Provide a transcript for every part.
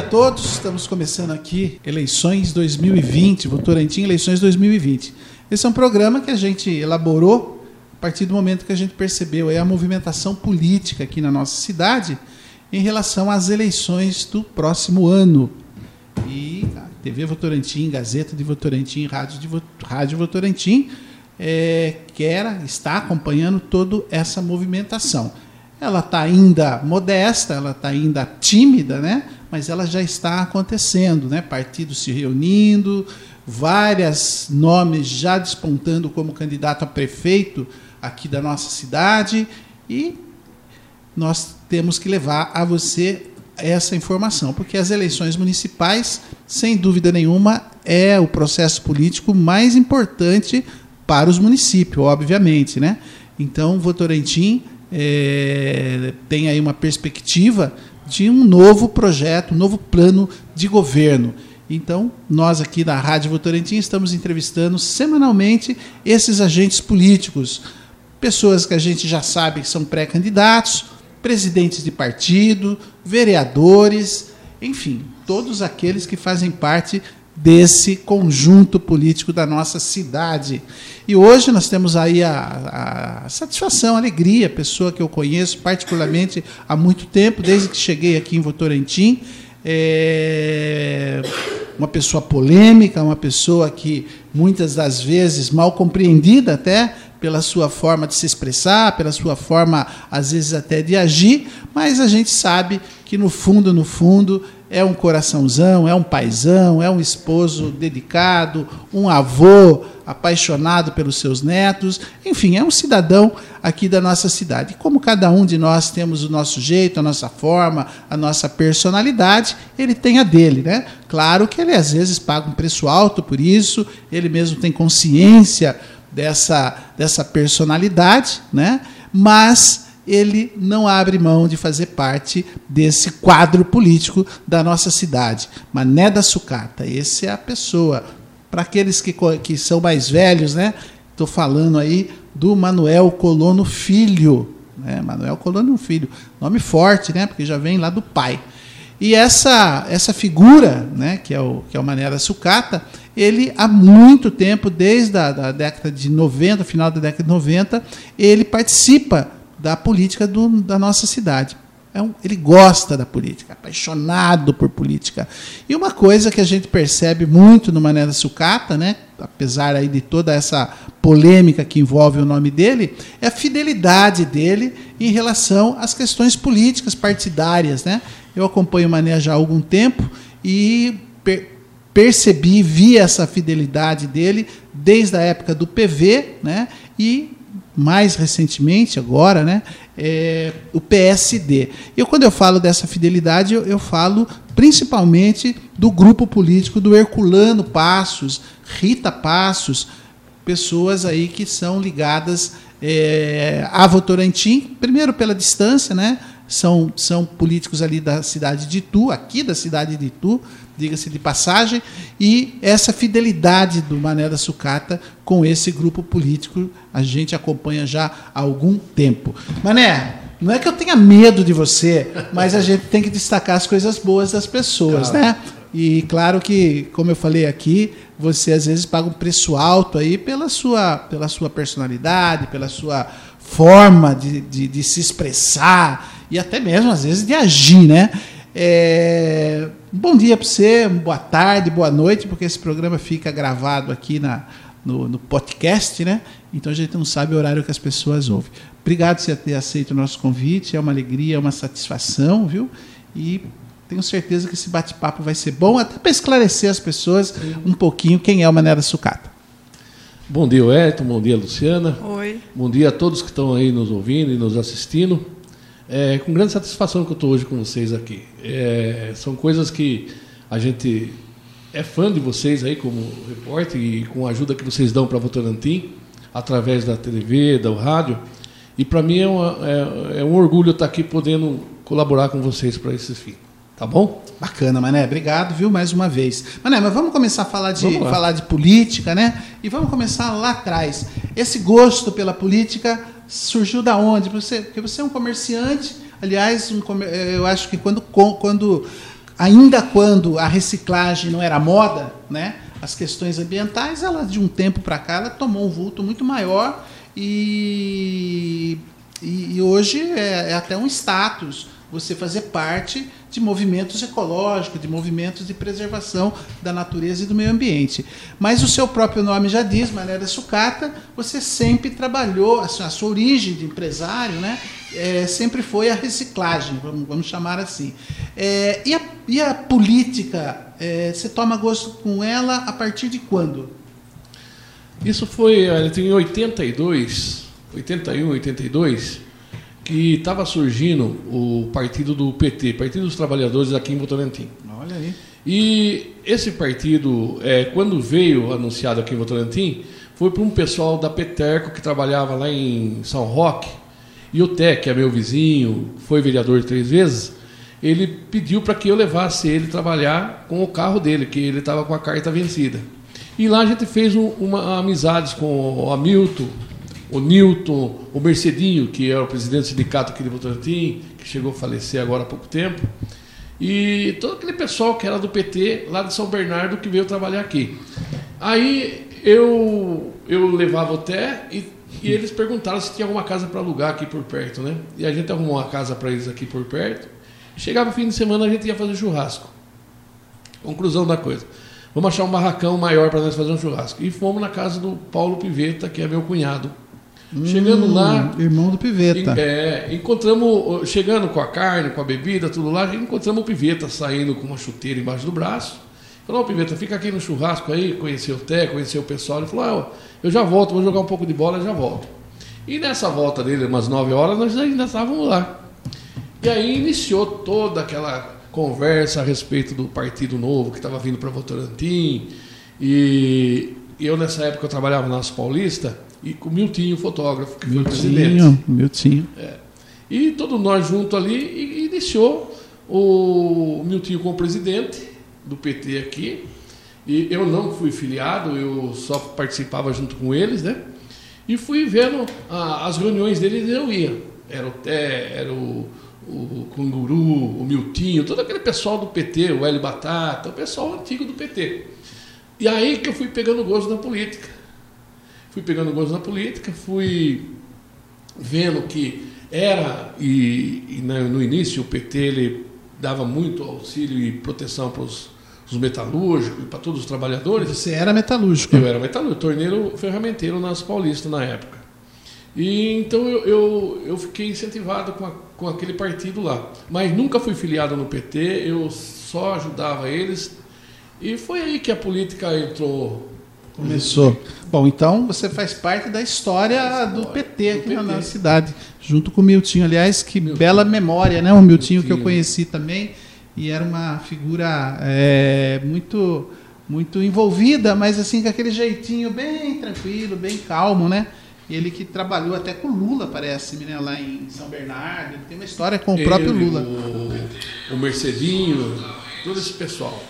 a todos. Estamos começando aqui Eleições 2020, Votorantim Eleições 2020. Esse é um programa que a gente elaborou a partir do momento que a gente percebeu a movimentação política aqui na nossa cidade em relação às eleições do próximo ano. E TV Votorantim, Gazeta de Votorantim, Rádio, de Rádio Votorantim é, quer, está acompanhando toda essa movimentação. Ela está ainda modesta, ela está ainda tímida, né? Mas ela já está acontecendo, né? partidos se reunindo, vários nomes já despontando como candidato a prefeito aqui da nossa cidade, e nós temos que levar a você essa informação, porque as eleições municipais, sem dúvida nenhuma, é o processo político mais importante para os municípios, obviamente. Né? Então, Votorantim é, tem aí uma perspectiva de um novo projeto, um novo plano de governo. Então, nós aqui da Rádio Votorantim estamos entrevistando semanalmente esses agentes políticos, pessoas que a gente já sabe que são pré-candidatos, presidentes de partido, vereadores, enfim, todos aqueles que fazem parte desse conjunto político da nossa cidade. E hoje nós temos aí a, a, satisfação, a alegria, pessoa que eu conheço particularmente há muito tempo, desde que cheguei aqui em Votorantim, é uma pessoa polêmica, uma pessoa que muitas das vezes mal compreendida até pela sua forma de se expressar, pela sua forma às vezes até de agir, mas a gente sabe que no fundo, no fundo, é um coraçãozão, é um paizão, é um esposo dedicado, um avô apaixonado pelos seus netos, enfim, é um cidadão aqui da nossa cidade. Como cada um de nós temos o nosso jeito, a nossa forma, a nossa personalidade, ele tem a dele, né? Claro que ele às vezes paga um preço alto por isso, ele mesmo tem consciência dessa, dessa personalidade, né? Mas ele não abre mão de fazer parte desse quadro político da nossa cidade. Mané da Sucata, essa é a pessoa. Para aqueles que, que são mais velhos, né? Estou falando aí do Manuel Colono Filho. Né? Manuel Colono Filho. Nome forte, né? Porque já vem lá do pai. E essa, essa figura, né, que, é o, que é o Mané da Sucata, ele há muito tempo, desde a da década de 90, final da década de 90, ele participa da política do, da nossa cidade. É um, ele gosta da política, apaixonado por política. E uma coisa que a gente percebe muito no Mané da Sucata, né, apesar aí de toda essa polêmica que envolve o nome dele, é a fidelidade dele em relação às questões políticas partidárias. Né? Eu acompanho o Mané já há algum tempo e per percebi, vi essa fidelidade dele desde a época do PV, né? E mais recentemente, agora, né, é, o PSD. Eu, quando eu falo dessa fidelidade, eu, eu, falo principalmente do grupo político do Herculano Passos, Rita Passos, pessoas aí que são ligadas é, a Votorantim, primeiro pela distância, né, são, são políticos ali da cidade de Itu, aqui da cidade de Itu, diga-se de passagem, e essa fidelidade do Mané da Sucata com esse grupo político a gente acompanha já há algum tempo. Mané, não é que eu tenha medo de você, mas a gente tem que destacar as coisas boas das pessoas, claro. né? E claro que, como eu falei aqui, você às vezes paga um preço alto aí pela sua, pela sua personalidade, pela sua forma de, de, de se expressar e até mesmo às vezes de agir, né? É, bom dia para você, boa tarde, boa noite, porque esse programa fica gravado aqui na, no, no, podcast, né? Então a gente não sabe o horário que as pessoas ouvem. Obrigado por você ter aceito o nosso convite, é uma alegria, é uma satisfação, viu? E tenho certeza que esse bate-papo vai ser bom, até para esclarecer as pessoas um pouquinho quem é o Maneira Sucata. Bom dia, Wellington, bom dia, Luciana. Oi. Bom dia a todos que estão aí nos ouvindo e nos assistindo. É com grande satisfação que eu estou hoje com vocês aqui. É, são coisas que a gente é fã de vocês aí como repórter e com a ajuda que vocês dão para a Votorantim, através da TV, do rádio. E para mim é, uma, é, é, um orgulho estar aqui podendo colaborar com vocês para esse fim. Tá bom? Bacana, Mané. Obrigado, viu, mais uma vez. Mané, mas vamos começar a falar de, falar de política, né? E vamos começar lá atrás. Esse gosto pela política surgiu da onde? Você, porque você é um comerciante, aliás, um, eu acho que quando, quando ainda quando a reciclagem não era moda, né? As questões ambientais, ela de um tempo para cá, ela tomou um vulto muito maior e, e, e hoje é, é até um status você fazer parte de movimentos ecológicos, de movimentos de preservação da natureza e do meio ambiente. Mas o seu próprio nome já diz, Manéria Sucata, você sempre trabalhou, a sua origem de empresário, né, é, sempre foi a reciclagem, vamos, vamos chamar assim. É, e, a, e, a, política, é, você toma gosto com ela a partir de quando? Isso foi em 82, 81, 82, que estava surgindo o partido do PT, Partido dos Trabalhadores aqui em Votorantim. Olha aí. E esse partido, é, quando veio anunciado aqui em Votorantim, foi para um pessoal da Peterco que trabalhava lá em São Roque. E o Té, que é meu vizinho, foi vereador três vezes, ele pediu para que eu levasse ele trabalhar com o carro dele, que ele estava com a carta vencida. E lá a gente fez um, uma amizades com o Hamilton, o Newton, o Mercedinho, que era o presidente do sindicato aqui de Votorantim, que chegou a falecer agora há pouco tempo, e todo aquele pessoal que era do PT lá de São Bernardo que veio trabalhar aqui. Aí eu, eu levava o Té e, e eles perguntaram se tinha alguma casa para alugar aqui por perto, né? E a gente arrumou uma casa para eles aqui por perto. Chegava o fim de semana a gente ia fazer churrasco. Conclusão da coisa. Vamos achar um barracão maior para nós fazer um churrasco. E fomos na casa do Paulo Piveta, que é meu cunhado, Chegando hum, lá. Irmão do Piveta. É, encontramos, chegando com a carne, com a bebida, tudo lá, encontramos o Piveta saindo com uma chuteira embaixo do braço. Falou, oh, Piveta, fica aqui no churrasco aí, conhecer o Té, conhecer o pessoal. Ele falou, ah, eu já volto, vou jogar um pouco de bola, já volto. E nessa volta dele, umas 9 horas, nós ainda estávamos lá. E aí iniciou toda aquela conversa a respeito do Partido Novo que estava vindo para Votorantim. E eu, nessa época, eu trabalhava nas Paulista e com o Miltinho, fotógrafo, que Miltinho, foi presidente. Miltinho. É. E todos nós juntos ali, e iniciou o Miltinho como presidente do PT aqui. E eu não fui filiado, eu só participava junto com eles, né? E fui vendo ah, as reuniões deles e eu ia. Era o Té, era o, o Canguru, o Miltinho, todo aquele pessoal do PT, o Hélio Batata, o pessoal antigo do PT. E aí que eu fui pegando gosto da política fui pegando gosto na política, fui vendo que era, e, e no início o PT ele dava muito auxílio e proteção para os, os metalúrgicos, para todos os trabalhadores. Você era metalúrgico? Eu era metalúrgico, torneiro ferramenteiro nas Paulistas na época. E então eu, eu, eu fiquei incentivado com, a, com aquele partido lá. Mas nunca fui filiado no PT, eu só ajudava eles. E foi aí que a política entrou Começou. Bom, então você faz parte da história do PT aqui na nossa cidade, junto com o Miltinho. Aliás, que Miltinho. bela memória, né? O Miltinho, Miltinho, que eu conheci também e era uma figura é, muito muito envolvida, mas assim com aquele jeitinho bem tranquilo, bem calmo, né? Ele que trabalhou até com Lula, parece-me, né? lá em São Bernardo. Ele tem uma história com o Ele, próprio Lula. O, o Mercedinho, todo esse pessoal.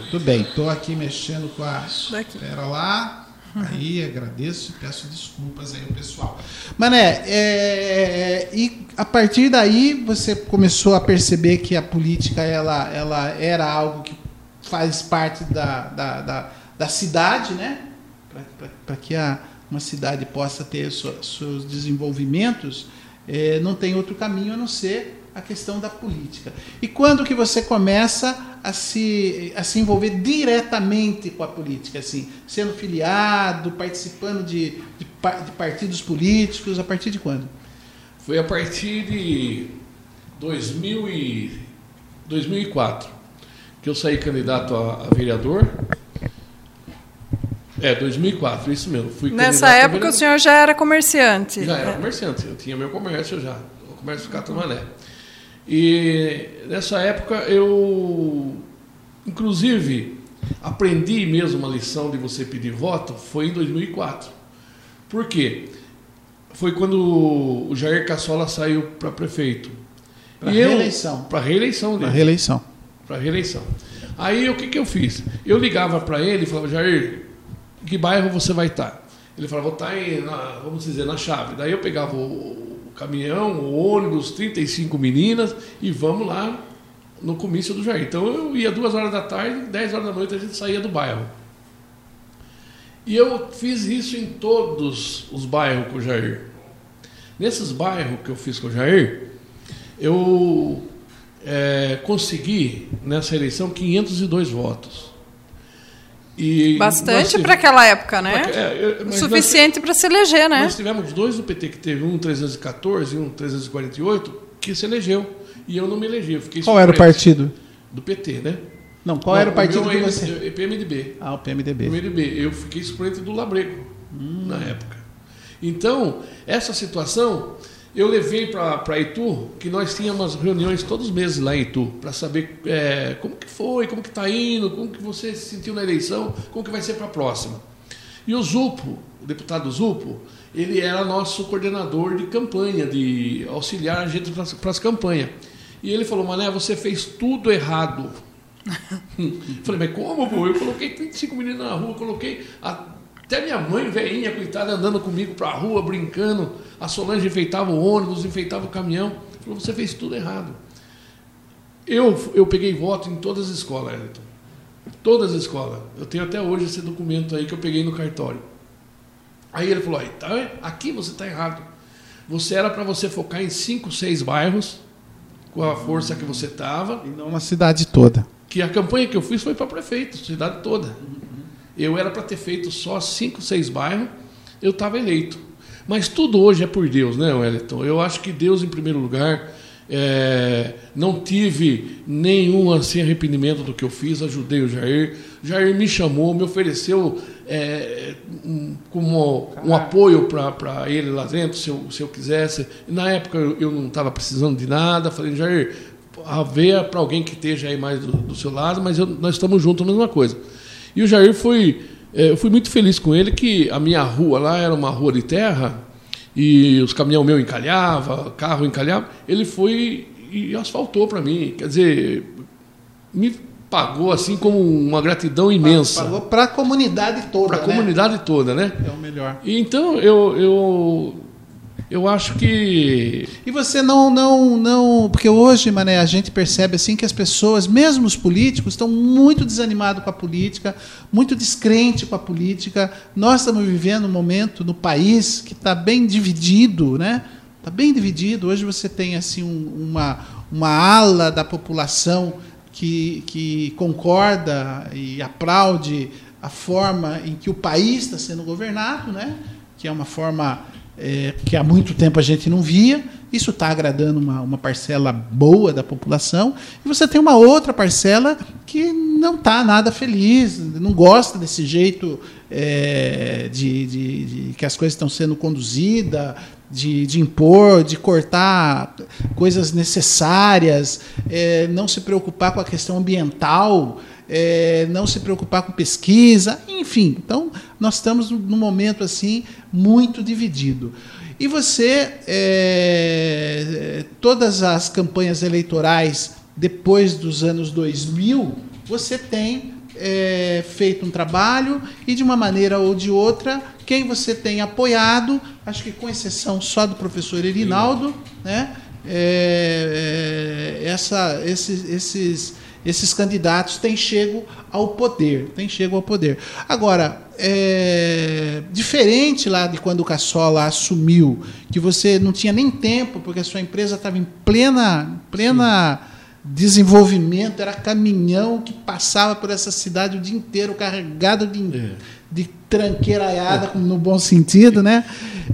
Muito bem, estou aqui mexendo com a. Espera lá. Aí agradeço e peço desculpas aí ao pessoal. Mané, é, e a partir daí você começou a perceber que a política ela, ela era algo que faz parte da, da, da, da cidade, né? Para que a, uma cidade possa ter seus desenvolvimentos, é, não tem outro caminho a não ser a questão da política. E quando que você começa a se, a se envolver diretamente com a política, assim, sendo filiado, participando de, de, de partidos políticos, a partir de quando? Foi a partir de 2000 e 2004 que eu saí candidato a, a vereador. É, 2004, isso mesmo. Fui Nessa época o senhor já era comerciante. Já era comerciante, eu tinha meu comércio já, o comércio do Catumané. E nessa época eu, inclusive, aprendi mesmo uma lição de você pedir voto foi em 2004. Por quê? Foi quando o Jair Cassola saiu para prefeito. Para reeleição. Para reeleição Para reeleição. Para reeleição. Aí o que, que eu fiz? Eu ligava para ele e falava, Jair, em que bairro você vai estar? Ele falava, vou estar em, na, vamos dizer, na chave. Daí eu pegava o, caminhão, ônibus, 35 meninas e vamos lá no comício do Jair. Então eu ia duas horas da tarde, dez horas da noite a gente saía do bairro. E eu fiz isso em todos os bairros com o Jair. Nesses bairros que eu fiz com o Jair, eu é, consegui nessa eleição 502 votos. E Bastante para aquela época, né? É, é, Suficiente para se eleger, né? Nós tivemos dois do PT que teve um 314 e um 348 que se elegeu. E eu não me elegi. Eu fiquei Qual era o partido? Do PT, né? Não, qual não, era o partido que você... É PMDB. Ah, o PMDB. PMDB. Eu fiquei suplente do Labrego hum. na época. Então, essa situação eu levei para Itu, que nós tínhamos reuniões todos os meses lá em Itu, para saber é, como que foi, como que está indo, como que você se sentiu na eleição, como que vai ser para a próxima. E o Zupo, o deputado Zupo, ele era nosso coordenador de campanha, de auxiliar a gente para as campanhas. E ele falou, Mané, você fez tudo errado. Falei, mas como, pô? Eu coloquei 35 meninos na rua, coloquei até minha mãe, velhinha, coitada, andando comigo para a rua, brincando. A Solange enfeitava o ônibus, enfeitava o caminhão. Falou, você fez tudo errado. Eu, eu peguei voto em todas as escolas, Elton. Todas as escolas. Eu tenho até hoje esse documento aí que eu peguei no cartório. Aí ele falou, tá, aqui você está errado. Você era para você focar em cinco, seis bairros, com a força que você estava. E não na cidade toda. Que a campanha que eu fiz foi para prefeito, cidade toda. Eu era para ter feito só cinco, seis bairros, eu estava eleito. Mas tudo hoje é por Deus, né, Wellington? Eu acho que Deus, em primeiro lugar, é, não tive nenhum assim, arrependimento do que eu fiz, ajudei o Jair. Jair me chamou, me ofereceu é, um, como um apoio para ele lá dentro, se eu, se eu quisesse. Na época eu, eu não estava precisando de nada, falei, Jair, haver para alguém que esteja aí mais do, do seu lado, mas eu, nós estamos juntos na mesma coisa. E o Jair foi. É, eu fui muito feliz com ele, que a minha rua lá era uma rua de terra, e os caminhão meu encalhava, carro encalhava. Ele foi e asfaltou para mim. Quer dizer, me pagou assim como uma gratidão imensa. Pagou para a comunidade toda. Para a né? comunidade toda, né? É o melhor. E então eu, eu eu acho que. E você não, não, não. Porque hoje, Mané, a gente percebe assim que as pessoas, mesmo os políticos, estão muito desanimados com a política, muito descrente com a política. Nós estamos vivendo um momento no país que está bem dividido, né? Está bem dividido. Hoje você tem assim um, uma, uma ala da população que, que concorda e aplaude a forma em que o país está sendo governado, né? que é uma forma é, que há muito tempo a gente não via. Isso está agradando uma, uma parcela boa da população. E você tem uma outra parcela que não está nada feliz, não gosta desse jeito é, de, de, de, que as coisas estão sendo conduzidas, de, de, impor, de cortar coisas necessárias, é, não se preocupar com a questão ambiental é, não se preocupar com pesquisa, enfim. Então, nós estamos num momento assim muito dividido. E você, é, todas as campanhas eleitorais depois dos anos 2000, você tem é, feito um trabalho e, de uma maneira ou de outra, quem você tem apoiado, acho que com exceção só do professor Erinaldo, né, é, é essa, esses, esses esses candidatos têm chego ao poder, têm chego ao poder. Agora, é, diferente lá de quando o Cassola assumiu, que você não tinha nem tempo, porque a sua empresa estava em plena, plena desenvolvimento, era caminhão que passava por essa cidade o dia inteiro carregado de, é. de tranqueiraiada, no bom sentido, né?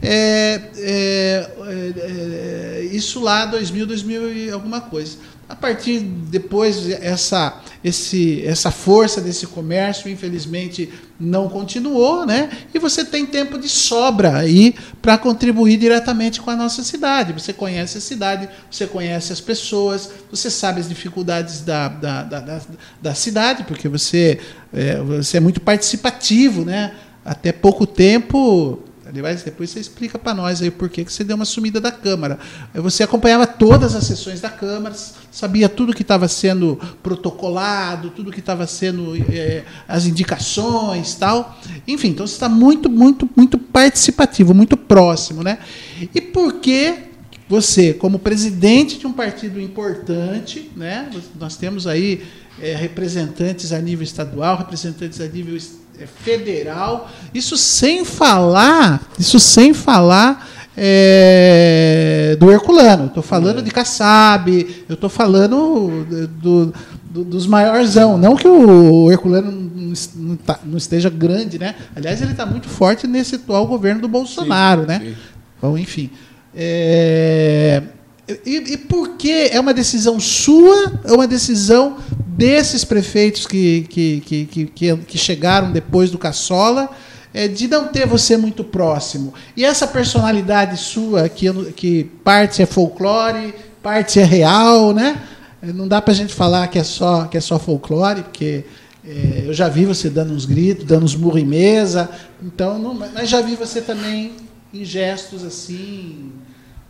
É, é, é, é isso lá 2000, 2000 e alguma coisa. A partir depois essa esse essa força desse comércio infelizmente não continuou, né? E você tem tempo de sobra aí para contribuir diretamente com a nossa cidade. Você conhece a cidade, você conhece as pessoas, você sabe as dificuldades da, da, da, da, da cidade, porque você é, você é muito participativo, né? Até pouco tempo Depois você explica para nós aí por que você deu uma sumida da Câmara. Você acompanhava todas as sessões da Câmara, sabia tudo que estava sendo protocolado, tudo que estava sendo é, as indicações, tal. Enfim, então você está muito, muito, muito participativo, muito próximo, né? E por que você, como presidente de um partido importante, né? nós temos aí é, representantes a nível estadual, representantes a nível é, federal, isso sem falar, isso sem falar é, do Herculano. Estou falando é. de Kassab, eu estou falando do, do, dos maiorzão. Não que o Herculano não, tá, não esteja grande, né? Aliás, ele está muito forte nesse atual governo do Bolsonaro, sim, né? Sim. Bom, enfim. É, e, e por que é uma decisão sua, é uma decisão desses prefeitos que, que, que, que, que chegaram depois do Caçola, é, de não ter você muito próximo. E essa personalidade sua, que, que parte é folclore, parte é real, né? Não dá para a gente falar que é só, que é só folclore, porque é, eu já vi você dando uns gritos, dando uns murros em mesa, então, não, mas já vi você também em gestos assim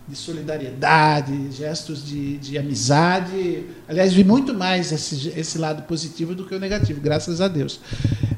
de solidariedade, gestos de, de amizade. Aliás, vi muito mais esse, esse lado positivo do que o negativo, graças a Deus.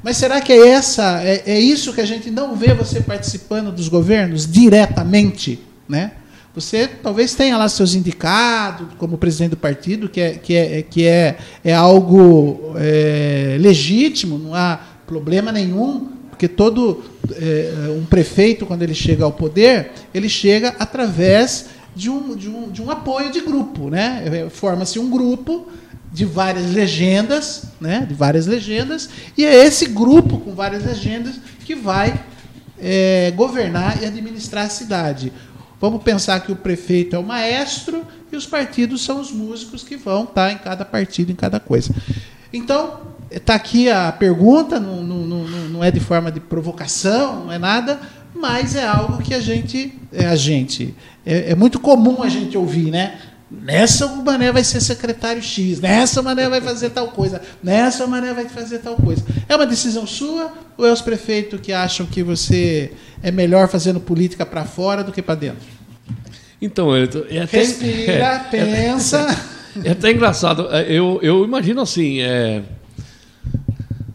Mas será que é, essa, é, é isso que a gente não vê você participando dos governos diretamente? Né? Você talvez tenha lá seus indicados como presidente do partido, que é, que é, que é, é algo é, legítimo, não há problema nenhum porque todo é, um prefeito, quando ele chega ao poder, ele chega através de um, de um, de um apoio de grupo. Né? É, forma-se um grupo de várias legendas, né? de várias legendas, e é esse grupo com várias legendas que vai é, governar e administrar a cidade. Vamos pensar que o prefeito é o maestro e os partidos são os músicos que vão estar em cada partido, em cada coisa. Então, Está aqui a pergunta, não, é de forma de provocação, não é nada, mas é algo que a gente. É, a gente é, é muito comum a gente ouvir, né? Nessa o Mané vai ser secretário X, nessa o Mané vai fazer tal coisa, nessa o Mané vai fazer tal coisa. É uma decisão sua ou é os prefeitos que acham que você é melhor fazendo política para fora do que para dentro? Então, é até, Respira, é, pensa. É, é, até engraçado. Eu, eu imagino assim. É,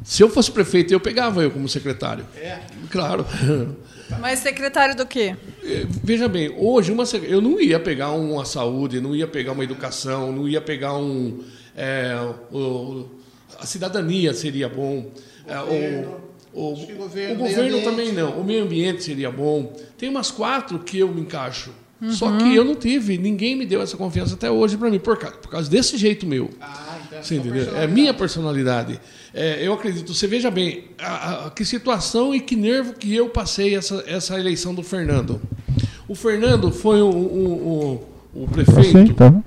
se eu fosse prefeito, eu pegava eu como secretário. É. Claro. Mas secretário do quê? É, veja bem, hoje uma, eu não ia pegar uma saúde, não ia pegar uma educação, não ia pegar um. É, o, a cidadania seria bom. É, o, o, o, governo, o governo também não. O meio ambiente seria bom. Tem umas quatro que eu me encaixo. Uhum. Só que eu não tive, ninguém me deu essa confiança até hoje para mim, por causa, por causa desse jeito meu. Ah, então Você entendeu? É minha personalidade. É, eu acredito, você veja bem, a, a, que situação e que nervo que eu passei essa, essa eleição do Fernando. O Fernando foi o, o, o, o prefeito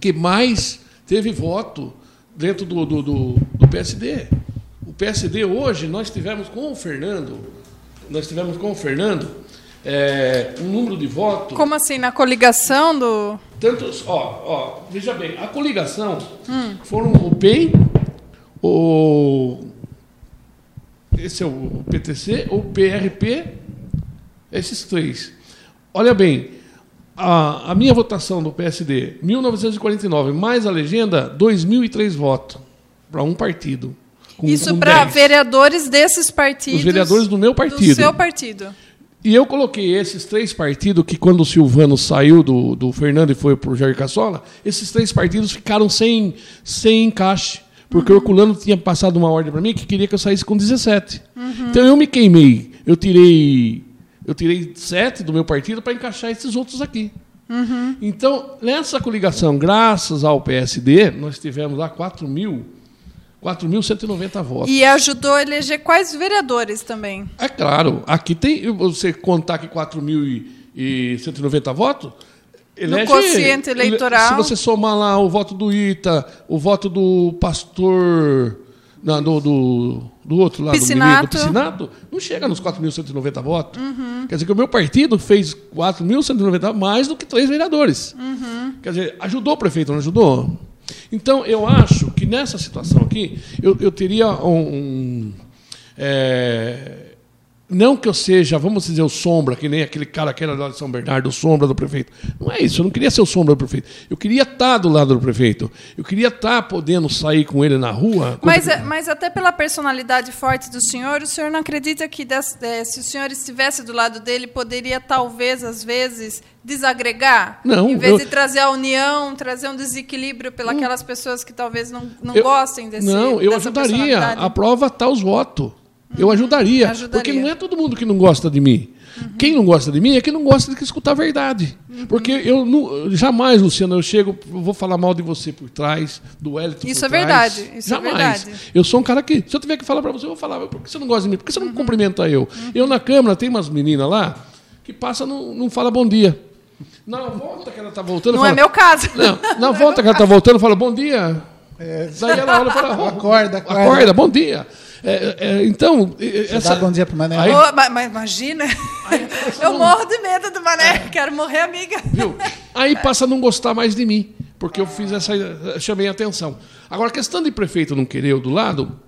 que mais teve voto dentro do, do, do, do PSD. O PSD hoje, nós tivemos com o Fernando, nós tivemos com o Fernando é, um número de votos. Como assim? Na coligação do. Tantos, ó, ó, veja bem, a coligação hum. foram o PEN, o esse é o PTC, o PRP, esses três. Olha bem, a, a minha votação do PSD, 1949, mais a legenda, 2.003 votos para um partido. Com, Isso para vereadores desses partidos. Os vereadores do meu partido. Do seu partido. E eu coloquei esses três partidos, que quando o Silvano saiu do, do Fernando e foi para o Jair Cassola, esses três partidos ficaram sem, sem encaixe. Porque uhum. o Herculano tinha passado uma ordem para mim que queria que eu saísse com 17. Uhum. Então eu me queimei. Eu tirei eu tirei sete do meu partido para encaixar esses outros aqui. Uhum. Então, nessa coligação, graças ao PSD, nós tivemos lá 4 mil 4.190 votos. E ajudou a eleger quais vereadores também? É claro. Aqui tem. Você contar que 4.190 votos, Elege, no quociente eleitoral. Se você somar lá o voto do Ita, o voto do pastor. Não, do, do, do outro lado, Piscinato. do, Piscinato, não chega nos 4.190 votos. Uhum. Quer dizer que o meu partido fez 4.190 mais do que três vereadores. Uhum. Quer dizer, ajudou o prefeito, não ajudou? Então, eu acho que nessa situação aqui, eu, eu teria um. um é, não que eu seja, vamos dizer, o sombra, que nem aquele cara que era lá de São Bernardo, o sombra do prefeito. Não é isso, eu não queria ser o sombra do prefeito. Eu queria estar do lado do prefeito. Eu queria estar podendo sair com ele na rua. Mas, é, mas até pela personalidade forte do senhor, o senhor não acredita que é, se o senhor estivesse do lado dele, poderia talvez, às vezes, desagregar? Não. Em vez eu... de trazer a união, trazer um desequilíbrio pelas pessoas que talvez não, não eu... gostem desse Não, eu ajudaria. A prova está os votos. Eu ajudaria, ajudaria, Porque não é todo mundo que não gosta de mim. Uhum. Quem não gosta de mim é quem não gosta de escutar a verdade. Uhum. Porque eu não, jamais, Luciana, eu chego, eu vou falar mal de você por trás, do Wellington Isso é trás. verdade. Isso jamais. é verdade. Eu sou um cara que, se eu tiver que falar para você, eu vou falar. Por que você não gosta de mim? Por que você não uhum. cumprimenta eu? Uhum. Eu na Câmara, tem umas meninas lá que passa não, não fala bom dia. Na volta que ela está voltando. Não fala, é meu caso. Não, na volta que ela está voltando, fala bom dia. É. Daí ela olha e fala: oh, acorda, acorda. Acorda, bom dia. É, é, então. essa... Dá bom dia pro Mané. Aí... Oh, mas, imagina. Aí, eu morro de medo do Mané. Quero morrer, amiga. Viu? Aí passa a não gostar mais de mim, porque eu fiz essa. chamei a atenção. Agora, a questão de prefeito não querer eu do lado,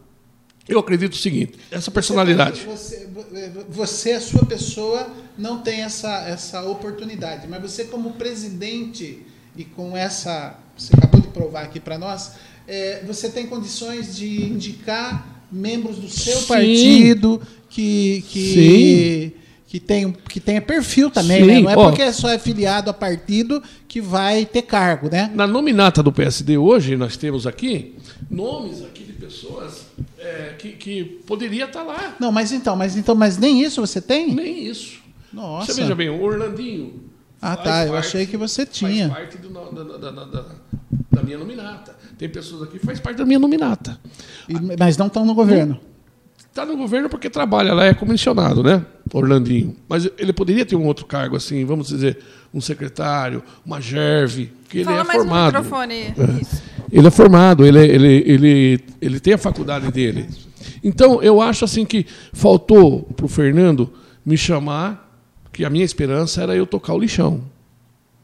eu acredito o seguinte: essa personalidade. Você, você, você, a sua pessoa, não tem essa, essa oportunidade, mas você, como presidente, e com essa. Você acabou de provar aqui para nós, é, você tem condições de indicar membros do seu Sim. partido que, que, que, tem, que tenha perfil também, né? Não é porque só é filiado a partido que vai ter cargo, né? Na nominata do PSD hoje, nós temos aqui nomes aqui de pessoas é, que, que poderia estar lá. Não, mas então, mas então, mas nem isso você tem? Nem isso. Nossa. Você veja bem, o Orlandinho. Ah, tá. Eu achei que você tinha. Faz parte do, da, da, da, da minha nominata. Tem pessoas aqui que faz parte da minha nominata. E, mas não estão no governo? Está no governo porque trabalha lá, é comissionado, né? Orlandinho. Mas ele poderia ter um outro cargo, assim, vamos dizer, um secretário, uma gerve, que ele é formado. No microfone. É. Ele é formado, ele, ele, ele, ele tem a faculdade dele. Então, eu acho assim que faltou para o Fernando me chamar, que a minha esperança era eu tocar o lixão.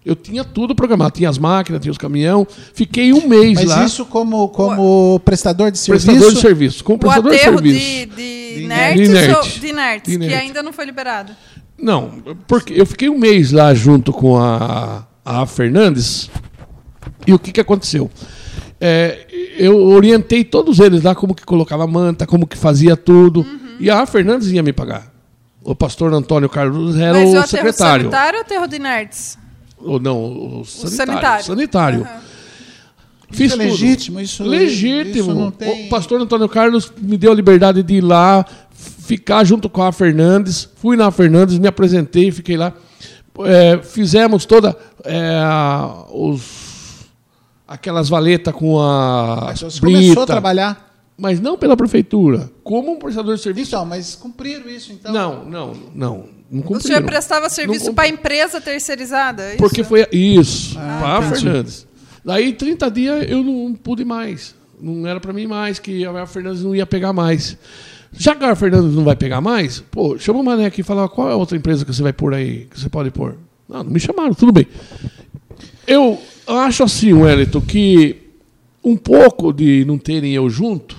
Eu tinha tudo programado, tinha as máquinas, tinha os caminhão. Fiquei um mês Mas lá. Mas isso como, como prestador de serviço? Prestador de serviço, como o prestador de serviço. De, de, de, nerds, de, nerds, de, que ainda não foi liberado. Não, porque eu fiquei um mês lá junto com a, a Fernandes. E o que, que aconteceu? É, eu orientei todos eles lá como que colocava manta, como que fazia tudo. Uhum. E a Fernandes ia me pagar. O pastor Antônio Carlos era Mas o, o secretário. Mas o sanitário ou o terro de nerds? Ou não, o sanitário. O sanitário. sanitário. Uhum. Fiz isso é legítimo, isso legítimo. Isso tem... O pastor Antônio Carlos me deu a liberdade de ir lá, ficar junto com a Fernandes. Fui na Fernandes, me apresentei, fiquei lá. É, fizemos toda é, os, aquelas valetas com a. Mas você brita, começou a trabalhar? Mas não pela prefeitura, como um prestador de serviço. Então, mas cumpriram isso, então? Não, não, não. Não o senhor prestava serviço para a empresa terceirizada? É isso? Porque foi isso, ah, para a Fernandes. Daí, 30 dias, eu não pude mais. Não era para mim mais, que a Fernandes não ia pegar mais. Já que a Fernandes não vai pegar mais, pô, chama o Mané aqui e fala qual é a outra empresa que você vai pôr aí, que você pode pôr. Não, não me chamaram, tudo bem. Eu acho assim, Wellington, que um pouco de não terem eu junto,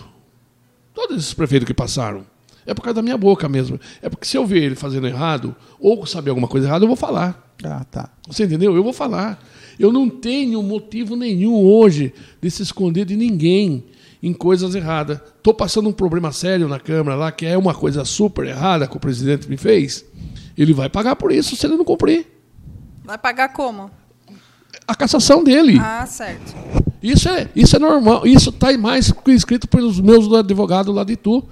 todos esses prefeitos que passaram, é por causa da minha boca mesmo. É porque se eu ver ele fazendo errado, ou saber alguma coisa errada, eu vou falar. Ah, tá. Você entendeu? Eu vou falar. Eu não tenho motivo nenhum hoje de se esconder de ninguém em coisas erradas. Estou passando um problema sério na Câmara lá, que é uma coisa super errada que o presidente me fez. Ele vai pagar por isso se ele não cumprir. Vai pagar como? A cassação dele. Ah, certo. Isso é, isso é normal. Isso está mais que escrito pelos meus advogados lá de Tu.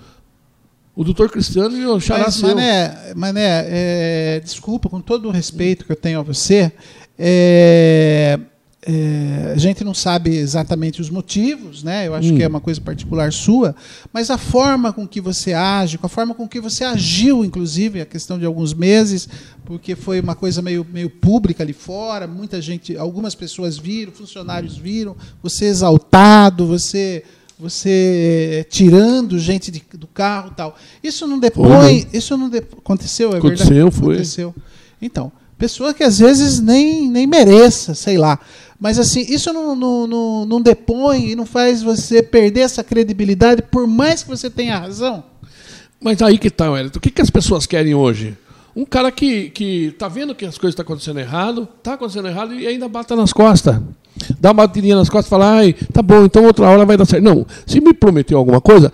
O doutor Cristiano e o Xará Mas, Mané, Mané é, desculpa, com todo o respeito que eu tenho a você, é, é, a gente não sabe exatamente os motivos, né? Eu acho hum. que é uma coisa particular sua, mas a forma com que você age, com a forma com que você agiu, inclusive, a questão de alguns meses, porque foi uma coisa meio, meio pública ali fora, muita gente, algumas pessoas viram, funcionários viram, você exaltado, você você eh, tirando gente de, do carro tal. Isso não depõe. Foi, isso não aconteceu, é aconteceu, verdade? Foi. Aconteceu. Então, pessoa que às vezes nem, nem mereça, sei lá. Mas assim, isso não, não, não, não depõe e não faz você perder essa credibilidade, por mais que você tenha razão. Mas aí que está, Wellington. O que, que as pessoas querem hoje? Um cara que, que tá vendo que as coisas estão tá acontecendo errado, está acontecendo errado e ainda bata nas costas. Dá uma batidinha nas costas e fala, ai, tá bom, então outra hora vai dar certo. Não, se me prometeu alguma coisa,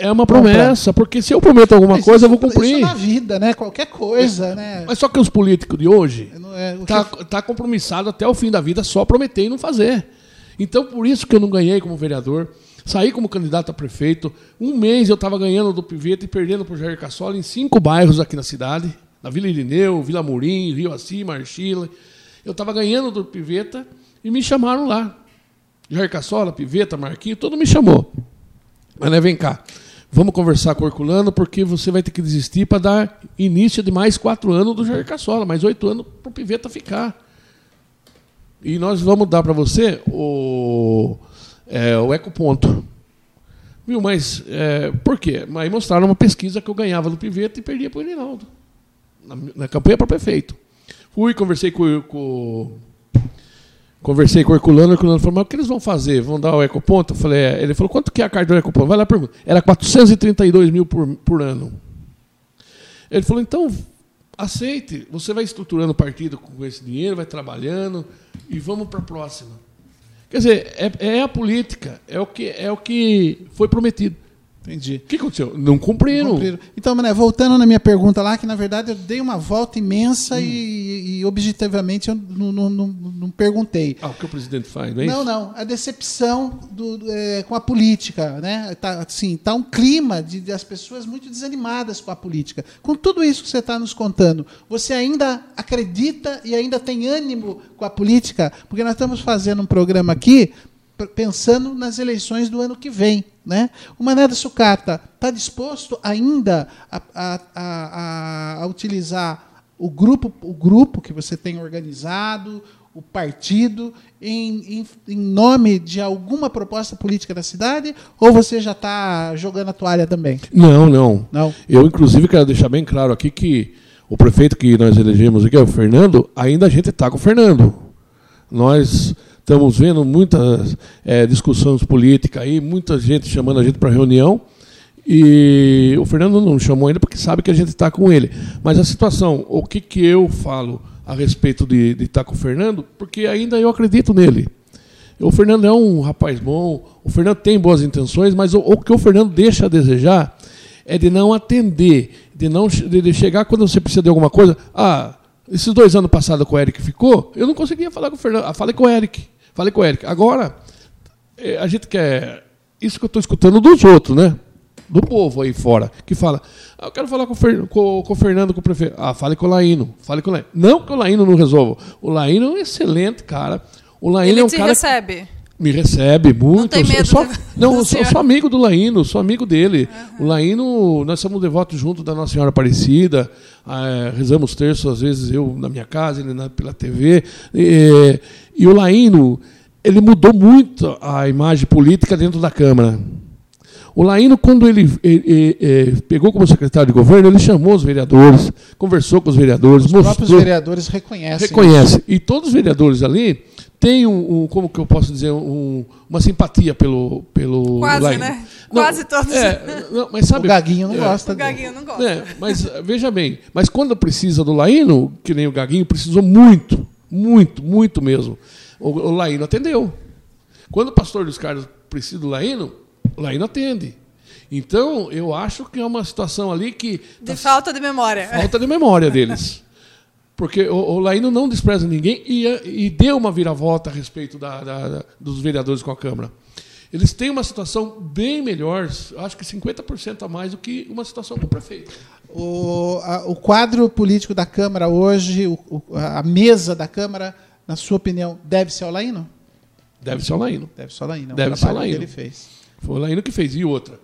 é uma promessa, porque se eu prometo alguma mas coisa, eu vou cumprir. Isso na vida, né? Qualquer coisa, é, né? Mas só que os políticos de hoje é, tá, que... tá compromissado até o fim da vida só prometer e não fazer. Então, por isso que eu não ganhei como vereador. Saí como candidato a prefeito. Um mês eu estava ganhando do Piveta e perdendo para o Jair Cassola em cinco bairros aqui na cidade. Na Vila Irineu, Vila Murim, Rio Assi, Marchila. Eu estava ganhando do Piveta e me chamaram lá. Jair Cassola, Piveta, Marquinho, todo me chamou. Mas né, vem cá. Vamos conversar com o Herculano, porque você vai ter que desistir para dar início de mais quatro anos do Jair Cassola, mais oito anos para o Piveta ficar. E nós vamos dar para você o, é, o ecoponto. Viu, mas é, por quê? Aí mostraram uma pesquisa que eu ganhava do Piveta e perdia para o Irinaldo. Na, na campanha para prefeito. Fui, conversei com, com Conversei com o Herculano, o Herculano falou, mas o que eles vão fazer? Vão dar o ecoponto? Eu falei, é. Ele falou, quanto que é a carta do ecoponto? Vai lá pergunta. Era 432 mil por, por ano. Ele falou, então, aceite. Você vai estruturando o partido com esse dinheiro, vai trabalhando e vamos para a próxima. Quer dizer, é, é, a política, é o, que, é o que foi prometido. Entendi. O que aconteceu? Não cumpriram. Não cumpriram. Então, Mané, voltando na minha pergunta lá, que na verdade eu dei uma volta imensa hum. e, e, objetivamente eu não, não, não, não, perguntei. Ah, o que o presidente faz, não é Não, não. A decepção do, é, com a política. Né? Tá, assim, tá um clima de, de, as pessoas muito desanimadas com a política. Com tudo isso que você está nos contando, você ainda acredita e ainda tem ânimo com a política? Porque nós estamos fazendo um programa aqui pensando nas eleições do ano que vem. Né? O Mané da Sucata está disposto ainda a, a, a, a, utilizar o grupo, o grupo que você tem organizado, o partido, em, em, em nome de alguma proposta política da cidade? Ou você já está jogando a toalha também? Não, não. não. Eu, inclusive, quero deixar bem claro aqui que o prefeito que nós elegemos aqui, é o Fernando, ainda a gente está com o Fernando. Nós Estamos vendo muitas é, discussões políticas aí, muita gente chamando a gente para reunião. E o Fernando não chamou ainda porque sabe que a gente está com ele. Mas a situação, o que, que eu falo a respeito de, estar tá com o Fernando, porque ainda eu acredito nele. O Fernando é um rapaz bom, o Fernando tem boas intenções, mas o, o que o Fernando deixa a desejar é de não atender, de não de chegar quando você precisa de alguma coisa. Ah, esses dois anos passados que o Eric ficou, eu não conseguia falar com o Fernando. Ah, falei com o Eric. Falei com o Eric. Agora, é, a gente quer. Isso que eu estou escutando dos outros, né? Do povo aí fora, que fala. Ah, eu quero falar com o, Fer, com, com o Fernando, com o prefeito. Ah, fale com o Laíno. Fale com o Laíno. Não que o Laíno não resolva. O Laíno é um excelente cara. O Laíno Ele é um te cara. recebe. Me recebe muito. Não tem medo eu sou, não, eu sou, eu sou, amigo do Laíno, sou amigo dele. Uhum. O Laíno, nós somos devotos junto da Nossa Senhora Aparecida, é, rezamos terço, às vezes eu na minha casa, ele na, pela TV. E, e o Laíno, ele mudou muito a imagem política dentro da Câmara. O Laíno, quando ele, ele, ele, ele, pegou como secretário de governo, ele chamou os vereadores, conversou com os vereadores. Os mostrou, próprios vereadores reconhecem. Reconhece. E todos os vereadores ali tem um, um, como que eu posso dizer, um, uma simpatia pelo pelo Quase, né? Não, Quase todos. É, não, mas sabe, o Gaguinho não é, gosta. O Gaguinho não gosta. É, mas veja bem, mas quando precisa do Laíno, que nem o Gaguinho precisou muito, muito, muito mesmo. O, o Laíno atendeu. Quando o pastor dos Carlos precisa do Laíno, o Laíno atende. Então, eu acho que é uma situação ali que. De tá, falta de memória. Falta de memória deles. Porque o, o Laíno não despreza ninguém e, e deu uma viravolta a respeito da, da, da, dos vereadores com a Câmara. Eles têm uma situação bem melhor, acho que 50% a mais do que uma situação com o prefeito. O, a, o quadro político da Câmara hoje, o, a mesa da Câmara, na sua opinião, deve ser o Laíno? Deve ser o Laíno. Deve ser o Laíno. É deve ser o Laíno. Que ele fez. Foi o Laíno que fez. E outra,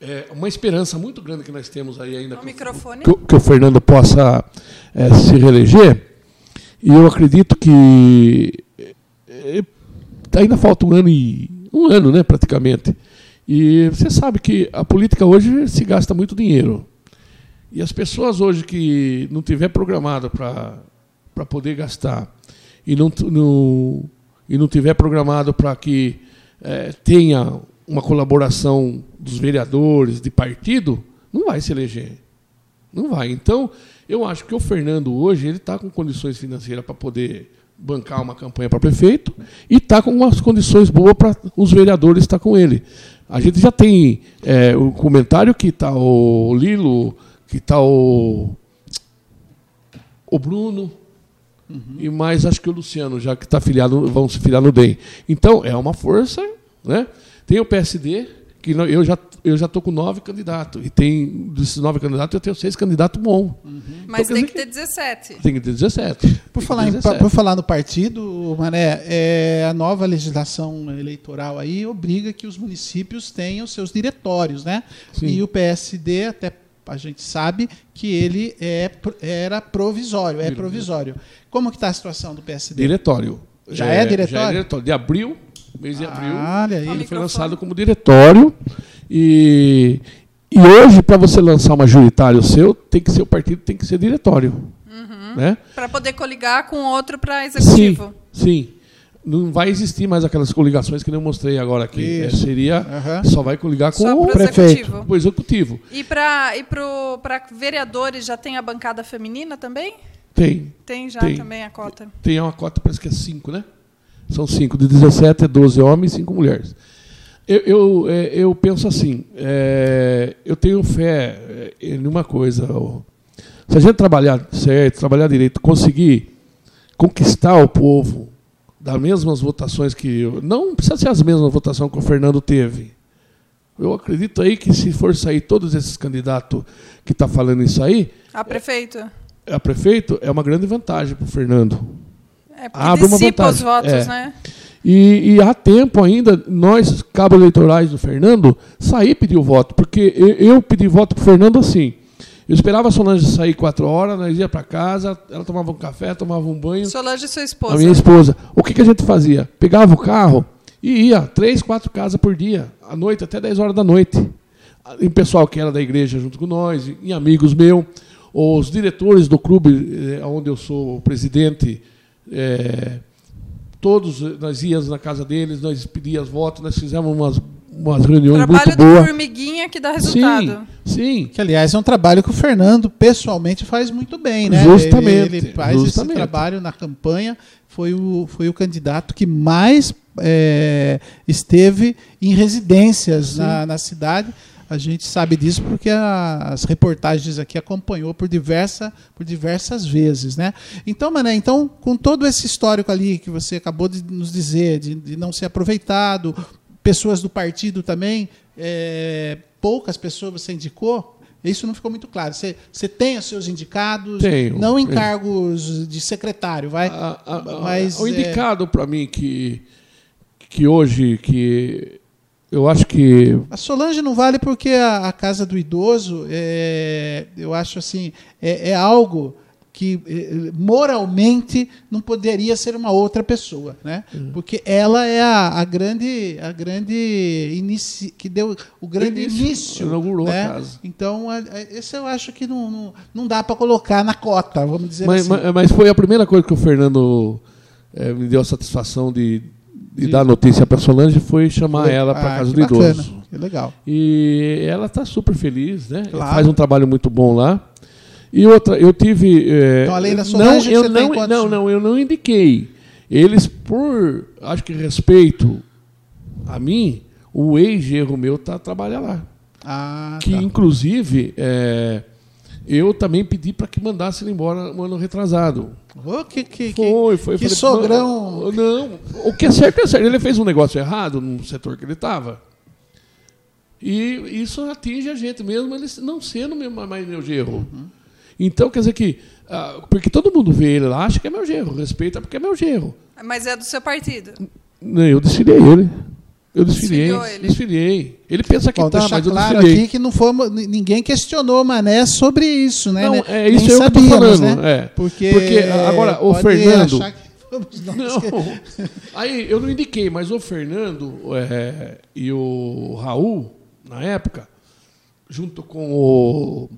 é uma esperança muito grande que nós temos aí ainda. O microfone. Que, que, o Fernando possa é, se reeleger. E eu acredito que é, ainda falta um ano e um ano, né, praticamente. E você sabe que a política hoje se gasta muito dinheiro. E as pessoas hoje que não tiver programado para poder gastar e não, não e não tiver programado para que é, tenha uma colaboração dos vereadores de partido, Não vai se eleger. Não vai. Então, eu acho que o Fernando hoje ele está com condições financeiras para poder bancar uma campanha para prefeito e está com umas condições boas para os vereadores estar com ele. A gente já tem é, o comentário que está o Lilo, que está o, o Bruno, uhum. e mais acho que o Luciano, já que está filiado, vão se filiar no DEM. Então, é uma força. Né? Tem o PSD, que eu já eu já estou com nove candidatos. E tem, desses nove candidatos, eu tenho seis candidatos bons. Uhum. Mas então, tem que ter 17. Tem que ter 17. Por, falar, 17. Em, por falar no partido, Mané, é, a nova legislação eleitoral aí obriga que os municípios tenham seus diretórios, né? Sim. E o PSD, até a gente sabe que ele é, era provisório, é provisório. Como que está a situação do PSD? Diretório. Já é, é diretório? Já é diretório. De abril, mês de abril, ah, ele foi lançado como diretório. E, e hoje, para você lançar um majoritário seu, tem que ser o partido, tem que ser diretório. Uhum. Né? Para poder coligar com outro para executivo. Sim, sim. Não vai existir mais aquelas coligações que eu mostrei agora aqui. É, seria uhum. só vai coligar com o prefeito, o executivo. E para e para vereadores já tem a bancada feminina também? Tem. Tem já tem. também a cota. Tem uma cota, parece que é 5, né? São 5. De 17 é 12 homens e 5 mulheres. Eu, eu, é, eu penso assim, é, eu tenho fé é, em uma coisa. Se a gente trabalhar certo, trabalhar direito, conseguir conquistar o povo das mesmas votações que. Eu, não precisa ser as mesmas votações que o Fernando teve. Eu acredito aí que se for sair todos esses candidatos que estão tá falando isso aí. A prefeito. É, a prefeito é uma grande vantagem para o Fernando. É Abre uma vantagem. os votos, é. né? E, e, há tempo ainda, nós, cabos eleitorais do Fernando, sair pedir o voto. Porque eu, eu pedi voto para o Fernando assim. Eu esperava a Solange sair quatro horas, nós ia para casa, ela tomava um café, tomava um banho. Solange, sua esposa. A minha esposa. O que, que a gente fazia? Pegava o carro e ia três, quatro casas por dia, à noite, até 10 horas da noite. Em pessoal que era da igreja junto com nós, em amigos meus, os diretores do clube eh, onde eu sou presidente. Eh, todos nós íamos na casa deles, nós pedíamos votos, nós fizemos umas, umas reuniões trabalho muito boas. Trabalho de formiguinha que dá resultado. Sim, sim. Que, aliás, é um trabalho que o Fernando pessoalmente faz muito bem, né? Justamente. Ele, ele faz justamente. esse trabalho na campanha, foi o, foi o candidato que mais é, esteve em residências na, na cidade a gente sabe disso porque a, as reportagens aqui acompanhou por, diversa, por diversas vezes. Né? Então, Mané, então, com todo esse histórico ali que você acabou de nos dizer, de, de não ser aproveitado, pessoas do partido também, é, poucas pessoas você indicou, isso não ficou muito claro. Você, você tem os seus indicados, Tenho, não em cargos de secretário, vai. A, a, a, mas, o indicado é... para mim que, que hoje que eu acho que. A Solange não vale porque a, a casa do idoso, é, eu acho assim, é, é algo que é, moralmente não poderia ser uma outra pessoa, né? Uhum. Porque ela é a, a grande, a grande inici, que deu o grande início, início inaugurou né? a casa. Então, a, a, esse eu acho que não, não, não dá para colocar na cota, vamos dizer mas, assim. Mas, mas, foi a primeira coisa que o Fernando é, me deu a satisfação de e dar notícia para Solange foi chamar ela para ah, casa do bacana, idoso. Que legal. E ela está super feliz, né? Claro. Faz um trabalho muito bom lá. E outra, eu tive. É, então, além da Solange, não, eu não, não, não, eu não indiquei. Eles, por acho que respeito a mim, o ex-erro meu está trabalhar lá. Ah, que tá. inclusive é, eu também pedi para que mandasse ele embora um ano retrasado. Oh, que, que, foi, foi. Que falei, sogrão. Não, o que é certo é certo. Ele fez um negócio errado no setor que ele estava. E isso atinge a gente mesmo, ele não sendo mais meu gerro. Uhum. Então, quer dizer que. Uh, porque todo mundo vê ele lá, acha que é meu gerro, respeita porque é meu gerro. Mas é do seu partido? Não, eu desfilei ele. Eu desfilei, ele. desfilei. Ele pensa que Bom, tá, mas eu claro desfilei. aqui que não foi, ninguém questionou Mané sobre isso, né? Não, é isso Nem eu sabíamos, que eu tô falando, né? é. Porque, Porque agora o Fernando não. Aí eu não indiquei, mas o Fernando é, e o Raul, na época, junto com o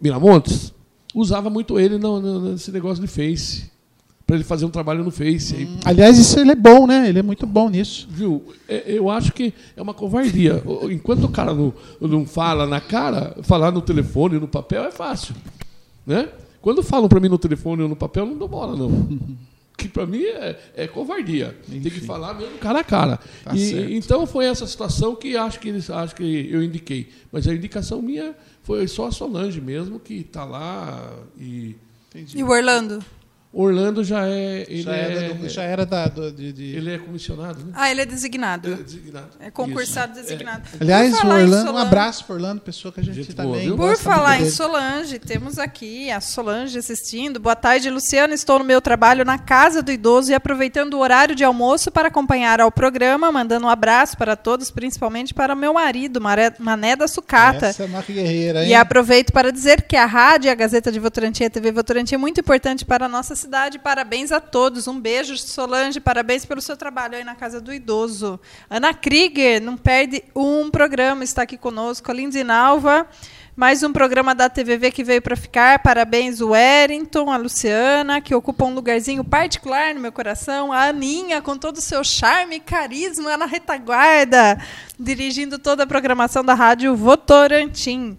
Miramontes, usava muito ele no, no, nesse negócio de Face para ele fazer um trabalho no Face. Aí, Aliás, isso ele é bom, né? Ele é muito bom nisso. Viu? É, Eu acho que é uma covardia. Enquanto o cara não, não fala na cara, falar no telefone, no papel é fácil. Né? Quando falam para mim no telefone ou no papel, eu não dou bola, não. Que para mim é, é covardia. Tem que falar mesmo cara a cara. Tá E- então foi essa situação que acho que eles acho que eu indiquei. Mas a indicação minha foi só a Solange mesmo, que está lá e. E o Orlando? Orlando já é. Ele, Já, é, era, do- já era da. do- de, de- ele é comissionado, né? Ah, ele é designado. Ele é designado. É concursado Isso. designado. Aliás, Por o falar em Orlando, um abraço para Orlando, pessoa que a gente, Gente também. boa? Por falar em. Solange, temos aqui a Solange assistindo. Boa tarde, Luciana. Estou no meu trabalho na Casa do Idoso e aproveitando o horário de almoço para acompanhar ao programa, mandando um abraço para todos, principalmente para meu marido, Maré- Mané da Sucata. Essa é uma guerreira, hein? E aproveito para dizer que a rádio, a Gazeta de Votorantim e a TV Votorantim é muito importante para a nossa cidade. Parabéns a todos. Um beijo, Solange. Parabéns pelo seu trabalho aí na Casa do Idoso. Ana Krieger, não perde um programa, está aqui conosco. A Lindsay Nalva, mais um programa da TVV que veio para ficar. Parabéns, o Wellington, a Luciana, que ocupa um lugarzinho particular no meu coração. A Aninha, com todo o seu charme e carisma na retaguarda, dirigindo toda a programação da Rádio Votorantim.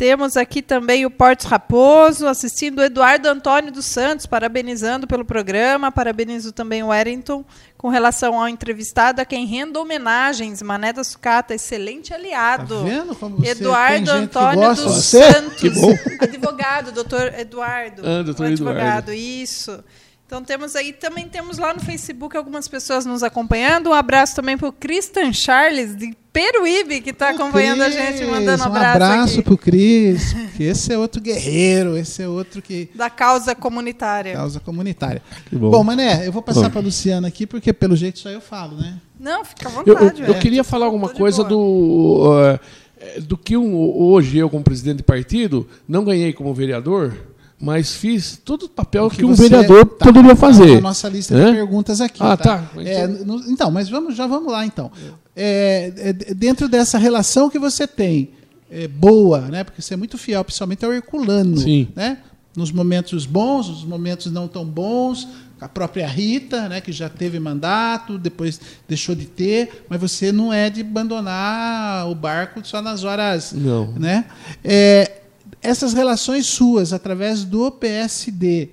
Temos aqui também o Portos Raposo, assistindo o Eduardo Antônio dos Santos, parabenizando pelo programa. Parabenizo também o Wellington com relação ao entrevistado, a quem rendo homenagens. Mané da Sucata, excelente aliado. Tá vendo como você Eduardo Antônio dos você? Santos. Que bom. Advogado, doutor Eduardo. Ah, doutor o advogado, Eduardo. isso. Então temos aí, também temos lá no Facebook algumas pessoas nos acompanhando. Um abraço também para o Christian Charles, de Peruíbe, que está acompanhando a gente, mandando um um abraço, abraço aqui. pro Cris, porque esse é outro guerreiro, esse é outro que Da causa comunitária. causa comunitária. Que bom. Bom, Mané, eu vou passar para Luciana aqui, porque pelo jeito só eu falo, né? Não, fica à Eu, eu- vontade. eu queria falar alguma coisa boa. do, eh, do que um- hoje eu, como presidente de partido, não ganhei como vereador, mas fiz todo o papel que, um você- vereador tá, poderia tá fazer. na nossa lista Hã? de perguntas aqui. Ah, tá. tá. É, então, mas vamos, já vamos lá, então. É, é, dentro dessa relação que você tem, é, boa, né? Porque você é muito fiel, principalmente ao Herculano. Sim. Né? Nos momentos bons, nos momentos não tão bons, a própria Rita, né, que já teve mandato, depois deixou de ter, mas você não é de abandonar o barco só nas horas Não. né? É, essas relações suas através do PSD,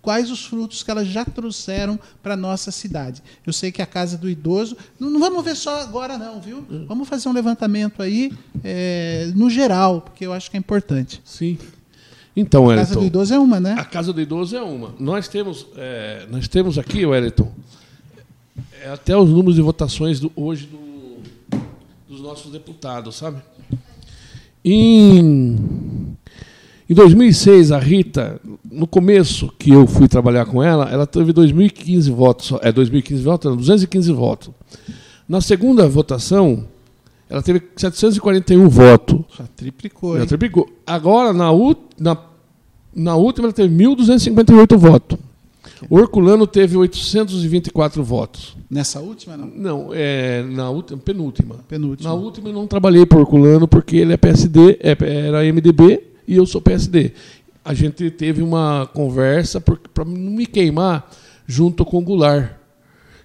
quais os frutos que elas já trouxeram para a nossa cidade? Eu sei que a Casa do Idoso, não, não vamos ver só agora não, viu? Vamos fazer um levantamento aí é, no geral, porque eu acho que é importante. Sim. Então, A Casa Wellington, do Idoso é uma, né? a Casa do Idoso é uma. Nós temos, eh, nós temos aqui, Wellington, eh, até os números de votações do- hoje do- dos nossos deputados, sabe? Em, em 2006, a Rita, no começo que eu fui trabalhar com ela, ela teve 2015 votos, é 2015 votos, não, 215 votos. Na segunda votação, ela teve 741 votos. Já triplicou. Ela hein? triplicou. Agora, na, na, na última, ela teve 1.258 votos. O Herculano teve 824 votos. Nessa última, não? Não, é na última, penúltima. Penúltima. Na última eu não trabalhei por Herculano porque ele é PSD, é, era MDB e eu sou PSD. A gente teve uma conversa para não me queimar junto com o Goulart.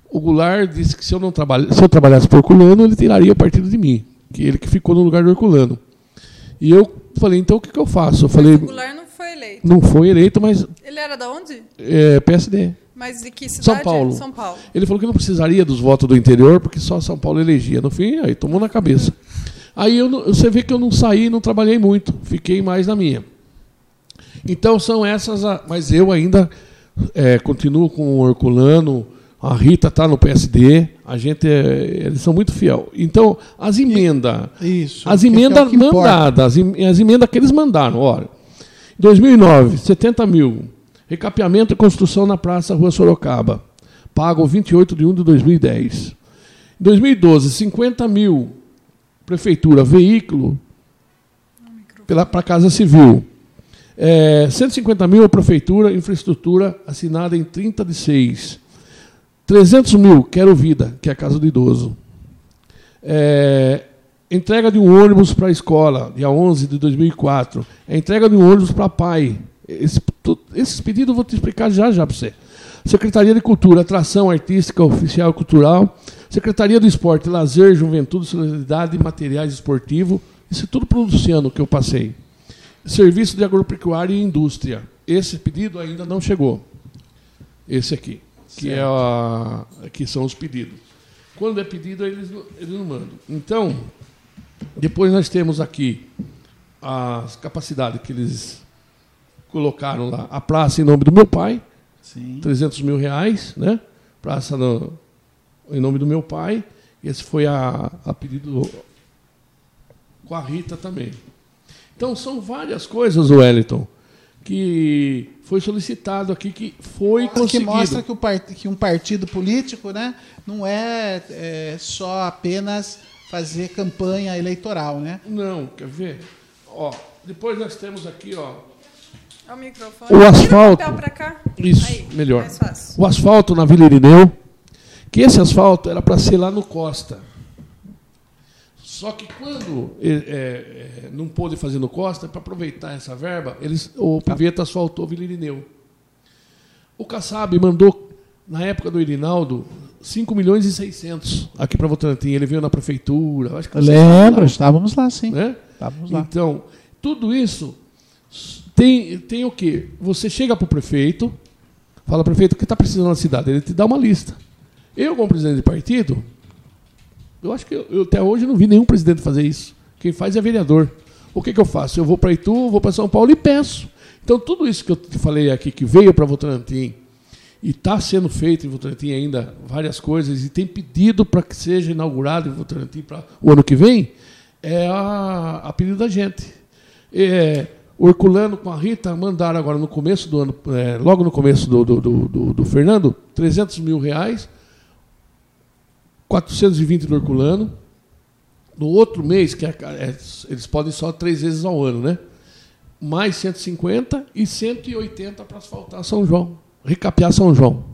O Goulart disse que se eu não trabalha, se eu trabalhasse por Herculano, ele tiraria o partido de mim, que ele que ficou no lugar do Herculano. E eu falei, então o que, que eu faço? Eu falei, O Goulart não foi eleito. não foi eleito, mas Ele era da onde? é, PSD. Mas de que cidade? São Paulo. São Paulo. Ele falou que não precisaria dos votos do interior, porque só São Paulo elegia. No fim, aí tomou na cabeça. Aí eu, você vê que eu não saí, não trabalhei muito, fiquei mais na minha. Então são essas, a- mas eu ainda é, continuo com o Herculano, a Rita está no PSD, a gente é- eles são muito fiel. Então as emendas, Isso. as é emendas importa. mandadas, as emendas que eles mandaram, olha. 2009, 70 mil. Recapeamento e construção na Praça Rua Sorocaba. Pago 28 de 1 de 2010. 2012, 50 mil. Prefeitura, veículo para Casa Civil. É, 150 mil a Prefeitura, infraestrutura assinada em 30 de 6. 300 mil, Quero Vida, que é a Casa do Idoso. É, entrega de um ônibus para a escola, dia 11 de 2004. É entrega de um ônibus para pai. Esse, esses pedidos eu vou te explicar já já para você. Secretaria de Cultura, Atração Artística Oficial Cultural, Secretaria do Esporte, Lazer, Juventude, Solidariedade e Materiais Esportivos. Isso é tudo para o Luciano que eu passei. Serviço de Agropecuária e Indústria. Esse pedido ainda não chegou. Esse aqui, que, é a, que são os pedidos. Quando é pedido, eles, eles não mandam. Então, depois nós temos aqui as capacidades que eles colocaram lá. A praça em nome do meu pai, Sim. 300 mil reais, né? Praça no, em nome do meu pai. Esse foi a, a pedido com a Rita também. Então, são várias coisas, Wellington, que foi solicitado aqui, que foi conseguido. Que mostra que, o part... que um partido político né, não é, é só apenas fazer campanha eleitoral, né? Não, quer ver? Ó, depois nós temos aqui, ó. O microfone. O asfalto. O Isso, Aí, melhor. O asfalto na Vila Irineu, que esse asfalto era para ser lá no Costa. Só que quando é, é, não pôde fazer no Costa, para aproveitar essa verba, eles, o Piveta asfaltou Vila Irineu. O Kassab mandou, na época do Irinaldo, 5 milhões e 600 aqui para Votorantim. Ele veio na prefeitura. Acho que Lembro, lá. estávamos lá, sim. Né? Estávamos lá. Então, tudo isso tem, tem o quê? Você chega para o prefeito, fala, prefeito, o que está precisando na cidade? Ele te dá uma lista. Eu, como presidente de partido, eu acho que eu, eu até hoje não vi nenhum presidente fazer isso. Quem faz é vereador. O que, que eu faço? Eu vou para Itu, vou para São Paulo e peço. Então, tudo isso que eu te falei aqui, que veio para Votorantim, e está sendo feito em Votorantim ainda várias coisas, e tem pedido para que seja inaugurado em Votorantim para o ano que vem, é a, a pedido da gente. É, com a Rita mandaram agora no começo do ano, é, logo no começo do, do, do, do, Fernando, 300 mil reais, 420 do Herculano. No outro mês, que é, é, eles podem só três vezes ao ano, né? Mais 150 e 180 para asfaltar São João, recapear São João.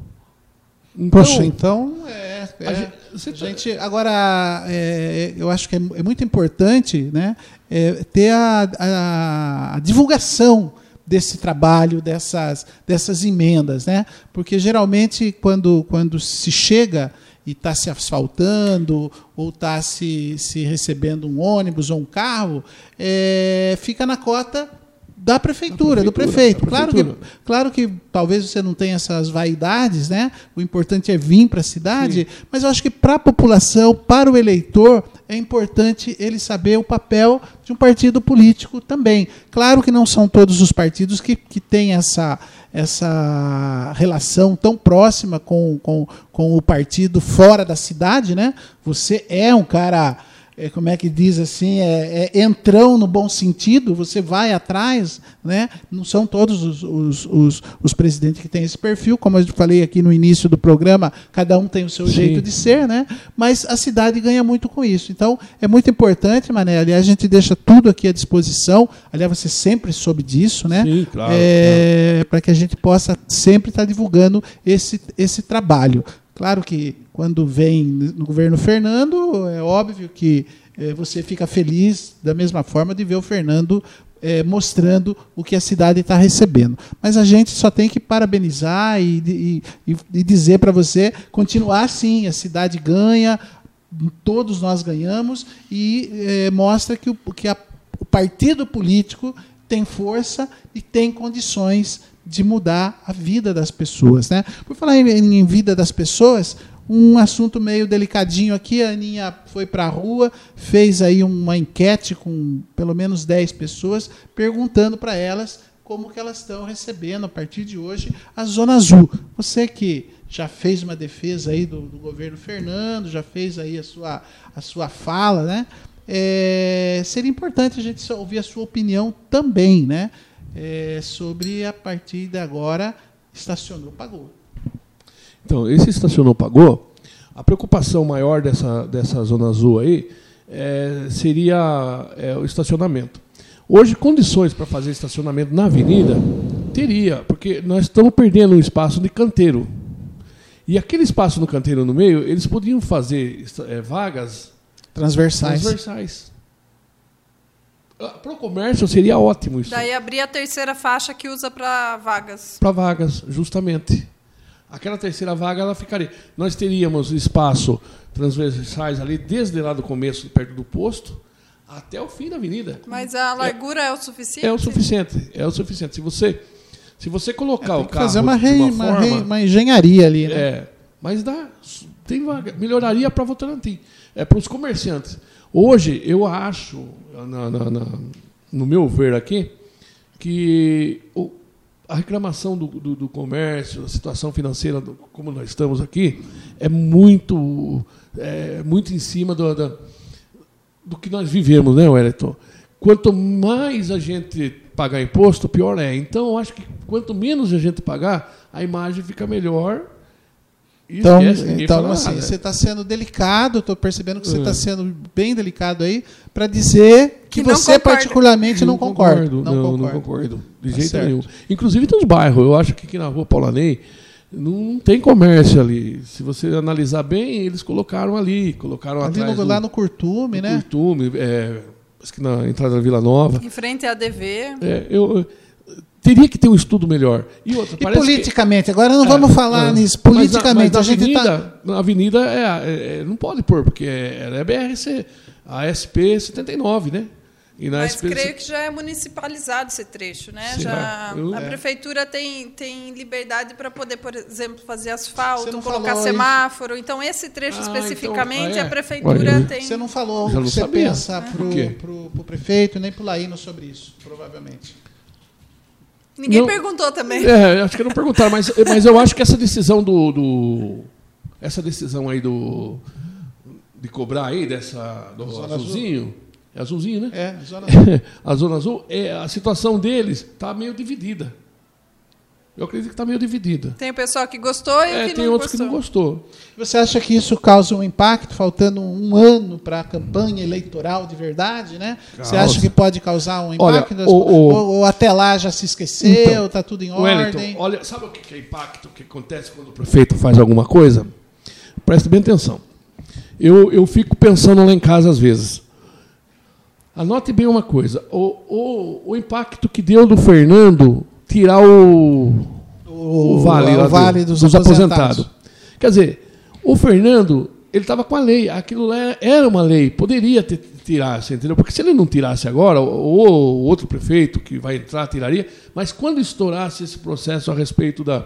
Então, Poxa, então é, é a gente, tá- gente, agora é, eu acho que é, é muito importante, né, é, ter a, a, a, divulgação desse trabalho, dessas, dessas emendas, né, porque geralmente quando, quando se chega e está se asfaltando ou está se, se recebendo um ônibus ou um carro, é, fica na cota da prefeitura, prefeitura do prefeito. Claro, que, claro que talvez você não tenha essas vaidades, né? O importante é vir para a cidade, Sim. mas eu acho que para a população, para o eleitor, é importante ele saber o papel de um partido político também. Claro que não são todos os partidos que, que têm essa, essa relação tão próxima com, com, com o partido fora da cidade, né? Você é um cara é, como é que diz assim, é, é, entrão no bom sentido, você vai atrás, né? não são todos os, os, os, os, presidentes que têm esse perfil, como eu falei aqui no início do programa, cada um tem o seu Sim. jeito de ser, né? mas a cidade ganha muito com isso. Então, é muito importante, Mané, aliás, a gente deixa tudo aqui à disposição, aliás, você sempre soube disso, né? Sim, claro. É, claro. Para que a gente possa sempre estar divulgando esse, esse trabalho. Claro que quando vem no governo Fernando, é óbvio que é, você fica feliz da mesma forma de ver o Fernando é, mostrando o que a cidade está recebendo. Mas a gente só tem que parabenizar e, e, e dizer para você continuar assim, a cidade ganha, todos nós ganhamos, e é, mostra que, o, que a, o partido político tem força e tem condições de mudar a vida das pessoas. Né? Por falar em, em vida das pessoas, um assunto meio delicadinho aqui. A Aninha foi para a rua, fez aí uma enquete com pelo menos 10 pessoas, perguntando para elas como que elas estão recebendo a partir de hoje a Zona Azul. Você que já fez uma defesa aí do, do governo Fernando, já fez aí a sua, a sua fala, né? É, seria importante a gente ouvir a sua opinião também, né? É, sobre a partir de agora estacionou, pagou. Então, esse estacionou, pagou, a preocupação maior dessa, dessa zona azul aí é, seria é, o estacionamento. Hoje, condições para fazer estacionamento na avenida teria, porque nós estamos perdendo um espaço de canteiro. E aquele espaço no canteiro no meio, eles podiam fazer é, vagas transversais. transversais. Para o comércio seria ótimo isso. Daí abrir a terceira faixa que usa para vagas. Para vagas, justamente. aquela terceira vaga ela ficaria. Nós teríamos espaço transversais ali, desde lá do começo, perto do posto, até o fim da avenida. Mas a largura é, é o suficiente? É o suficiente. É o suficiente. Se você, se você colocar é, o carro. fazer uma, rei, uma, uma, forma, uma, engenharia ali, né? É, mas dá. Tem vaga. Melhoraria para Votorantim. É para os comerciantes. Hoje, eu acho, na, na, na, no meu ver aqui, que o, a reclamação do, do, do, comércio, a situação financeira, do, como nós estamos aqui, é muito, é, muito em cima do, do, do que nós vivemos, né, Wellington? Quanto mais a gente pagar imposto, pior é. Então, eu acho que quanto menos a gente pagar, a imagem fica melhor então, então assim, você está sendo delicado, estou percebendo que você está é. sendo bem delicado aí, para dizer que, que você particularmente não, não concorda. Concordo, não, não, não concordo. De tá jeito certo. nenhum. Inclusive tem uns bairros, eu acho que aqui na rua Paulanei não tem comércio ali. Se você analisar bem, eles colocaram ali, colocaram ali atrás no, do, lá no Curtume, no né? Curtume, é, acho que na entrada da Vila Nova. Em frente à ADV. É, eu, teria que ter um estudo melhor. E, outra, e politicamente, que... agora não é, vamos falar é, nisso. Politicamente, mas, mas a, gente avenida, tá... a avenida é, é, não pode pôr, porque é, é BRC, a SP 79, né? E na Mas SP... creio que já é municipalizado esse trecho, né? já eu... a é. prefeitura tem, tem liberdade para poder, por exemplo, fazer asfalto, colocar semáforo. Isso. Então esse trecho ah, então, especificamente então, ah, é. a prefeitura Olha, tem. Você não falou já o que você sabia. pensa para o prefeito nem para o Laíno sobre isso, provavelmente. Ninguém não, perguntou também. É, acho que não perguntaram, mas, mas eu acho que essa decisão do, do essa decisão aí do de cobrar aí dessa do Zona azulzinho, azul. é azulzinho, né? É, zona azul. a zona azul, é, a situação deles está meio dividida. Eu acredito que está meio dividida. Tem o pessoal que gostou e é, que tem não outros gostou. que não gostou. Você acha que isso causa um impacto, faltando um ano para a campanha eleitoral de verdade, né? Causa. Você acha que pode causar um impacto? Olha, o, o, ou, ou, até lá já se esqueceu, está então, tá tudo em ordem? olha, sabe o que é impacto que acontece quando o prefeito faz alguma coisa? Preste bem atenção. Eu, eu fico pensando lá em casa às vezes. Anote bem uma coisa: o, o, o impacto que deu do Fernando tirar o, o, o vale, o vale do, dos, dos aposentados. aposentados. Quer dizer, o Fernando, ele estava com a lei. Aquilo lá era uma lei. Poderia ter tirasse, entendeu? Porque se ele não tirasse agora, ou o outro prefeito que vai entrar tiraria, mas quando estourasse esse processo a respeito da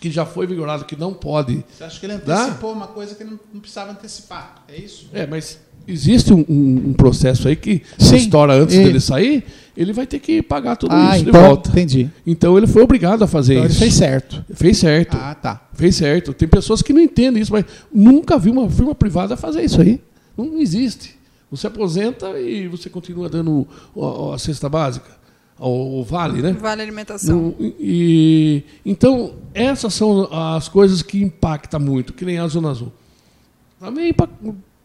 que já foi vigorado, que não pode. Você acha que ele antecipou uma coisa que ele não precisava antecipar? É isso? É, mas existe um, um, processo aí que se estoura antes e... dele sair, ele vai ter que pagar tudo ah, isso então, de volta. Entendi. Então ele foi obrigado a fazer então isso. Ele fez certo. Fez certo. Ah, tá. Fez certo. Tem pessoas que não entendem isso, mas nunca vi uma firma privada fazer isso aí. Não existe. Você aposenta e você continua dando a, a cesta básica. O, vale, né? Vale alimentação. No, e, então, essas são as coisas que impactam muito, que nem a Zona Azul. Também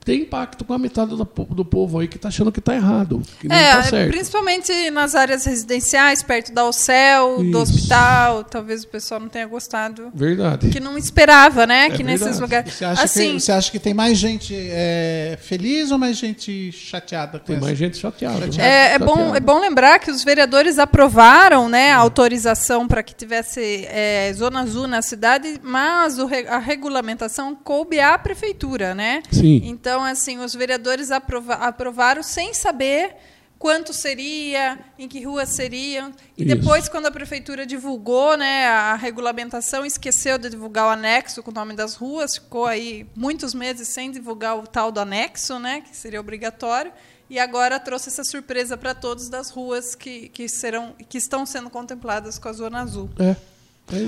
tem impacto com a metade do, do povo aí que está achando que está errado, que não é, tá certo. Principalmente nas áreas residenciais, perto da UCEL, do hospital, talvez o pessoal não tenha gostado. Verdade. Que não esperava, né? É que verdade. nesses lugares. Você acha, assim, que, você acha que tem mais gente é, feliz ou mais gente chateada? tem essa? mais gente chateada. chateada. É, é, bom, é bom lembrar que os vereadores aprovaram né, a autorização para que tivesse é, zona azul na cidade, mas o, a regulamentação coube à prefeitura, né? Sim. Então, então, assim, os vereadores aprova aprovaram sem saber quanto seria, em que ruas seriam. E Isso. depois, quando a prefeitura divulgou né, a regulamentação, esqueceu de divulgar o anexo com o nome das ruas, ficou aí muitos meses sem divulgar o tal do anexo, né, que seria obrigatório. E agora trouxe essa surpresa para todos das ruas que, que, serão, que estão sendo contempladas com a Zona Azul. É. é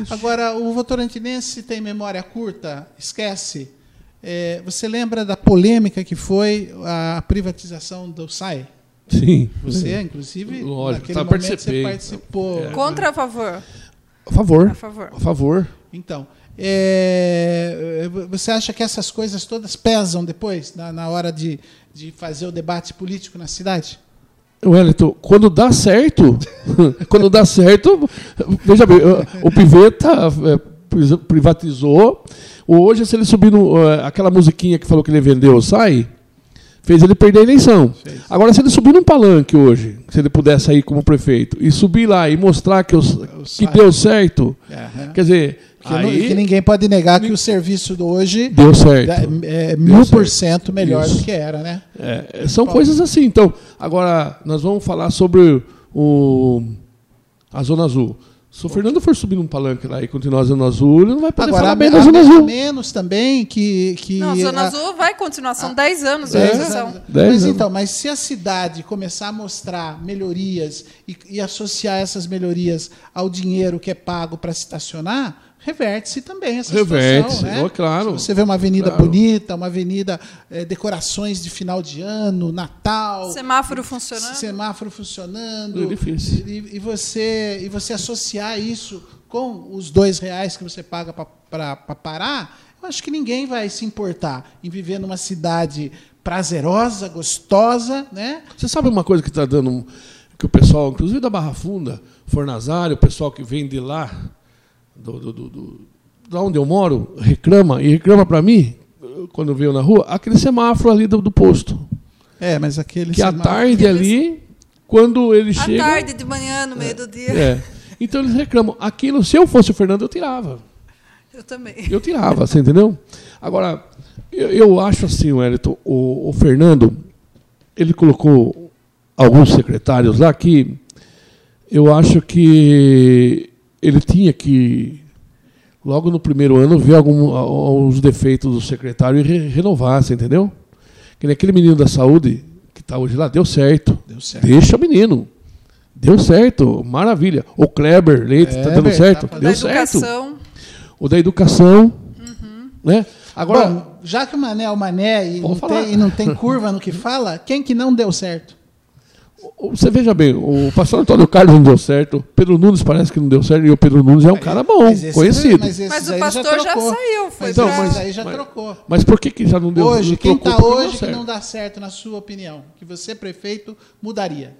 Agora, o votorantinense tem memória curta, esquece é, você lembra da polêmica que foi a privatização do SAI? Sim. Você, inclusive, Lógico, naquele tá, momento participei. você participou. É. Contra ou a favor? A favor. A favor. A favor. Então, é, você acha que essas coisas todas pesam depois, na, na hora de, de fazer o debate político na cidade? Wellington, quando dá certo, quando dá certo, veja bem, o Piveta é, privatizou, Hoje, se ele subir no, uh, aquela musiquinha que falou que ele vendeu, sai, fez ele perder a eleição. Fez. Agora, se ele subir num palanque hoje, se ele pudesse sair como prefeito, e subir lá e mostrar que, os, que deu certo, uhum. quer dizer, Que, não- Aí- que ninguém pode negar que o serviço de hoje Deu certo. é, é mil por cento melhor Isso. do que era, né? É, são coisas assim. Então, agora nós vamos falar sobre o, a Zona Azul. Se o Fernando for subir num palanque lá e continuar a Zona Azul, ele não vai poder Agora, falar a, bem a, da Zona a Azul. menos também que. que Não, Zona a- Azul vai continuar, são 10 anos de Dez concessão. anos. Dez Mas anos. então, mas se a cidade começar a mostrar melhorias e, e associar essas melhorias ao dinheiro que é pago para estacionar, reverte-se também essa Reverte-se, situação. Né? ó, claro. Se você vê uma avenida Claro. bonita, uma avenida eh, decorações de final de ano, Natal, Semáforo funcionando. semáforo funcionando, É difícil. e, e você e você associar isso com os dois reais que você paga para parar, eu acho que ninguém vai se importar em viver numa cidade prazerosa, gostosa, né? Você sabe uma coisa que está dando. um- Que o pessoal, inclusive da Barra Funda, Fornazário, o pessoal que vem de lá, do, do, do, do- da onde eu moro, reclama, e reclama para mim, quando veio na rua, aquele semáforo ali do, do posto. É, mas aquele Que à tarde ali, quando ele À chega. tarde, de manhã, no meio do dia. É. Então eles reclamam. Aquilo, se eu fosse o Fernando, eu tirava. Eu também. Eu tirava, você entendeu? Agora, eu, eu acho assim, Wellington, o, o Fernando, ele colocou alguns secretários lá que eu acho que ele tinha que, logo no primeiro ano, ver algum, alguns defeitos do secretário e re- renovar, você entendeu? Que nem aquele menino da saúde que está hoje lá, deu certo. Deu certo. Deixa o menino. Deu certo, maravilha. O Kleber Leite está dando Kleber, certo. tá O deu da certo educação. o da educação, né? Agora, Bom, já que o Mané é o Mané e não, tem, e não tem curva no que fala, quem que não deu certo? Você veja bem, o pastor Antônio Carlos não deu certo, Pedro Nunes parece que não deu certo, e o Pedro Nunes é um cara bom, Mas esse- conhecido. Mas, Mas o pastor já trocou. saiu, foi Então, pra- mas- aí já mas- trocou. Mas por que, que já não deu Hoje, quem trocou? está hoje que certo. não dá certo, na sua opinião, que você, prefeito, mudaria?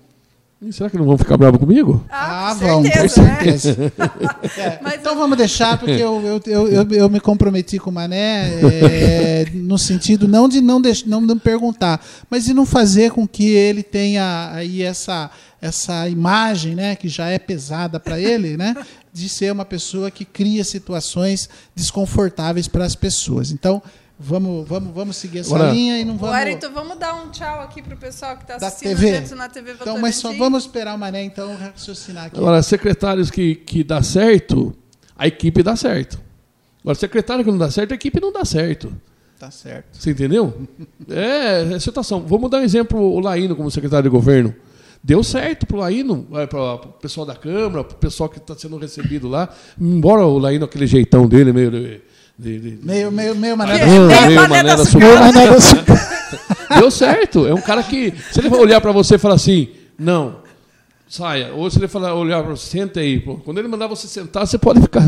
Ih, Será que não vão ficar bravos comigo? Ah, com vão, com certeza, né? certeza. É, então vamos deixar, porque eu, eu, eu, eu, eu me comprometi com o Mané é, no sentido não de não, deix, não, não perguntar, mas de não fazer com que ele tenha aí essa, essa imagem, né, que já é pesada para ele, né, de ser uma pessoa que cria situações desconfortáveis para as pessoas. Então, vamos, vamos, vamos seguir essa Agora- linha e não vamos... Wellington, vamos dar um tchau aqui pro pessoal que está assistindo TV. dentro na TV Então, mas só vamos esperar o Mané, então, raciocinar aqui. Agora, secretários que, que dá certo, a equipe dá certo. Agora, secretário que não dá certo, a equipe não dá certo. Tá certo. Você entendeu? É, é situação. Vamos dar um exemplo, o Laíno como secretário de governo. Deu certo pro Laíno, para o pessoal da Câmara, pro pessoal que está sendo recebido lá. Embora o Laíno, aquele jeitão dele, meio. De, de, de- Meio, meio, meio Mané da meio meio Mané Mané da Sucata. Deu certo. É um cara que. Se ele olhar para você e falar assim, não, saia. Ou se ele falar, olhar para você, senta aí. Pô. Quando ele mandar você sentar, você pode ficar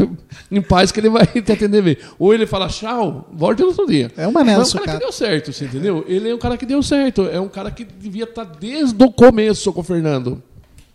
em paz que ele vai te atender bem. Ou ele fala, tchau, volte no outro dia. É Mas da é um cara Sucata. que deu certo, você entendeu? Ele é um cara que deu certo. É um cara que devia estar desde o começo com o Fernando,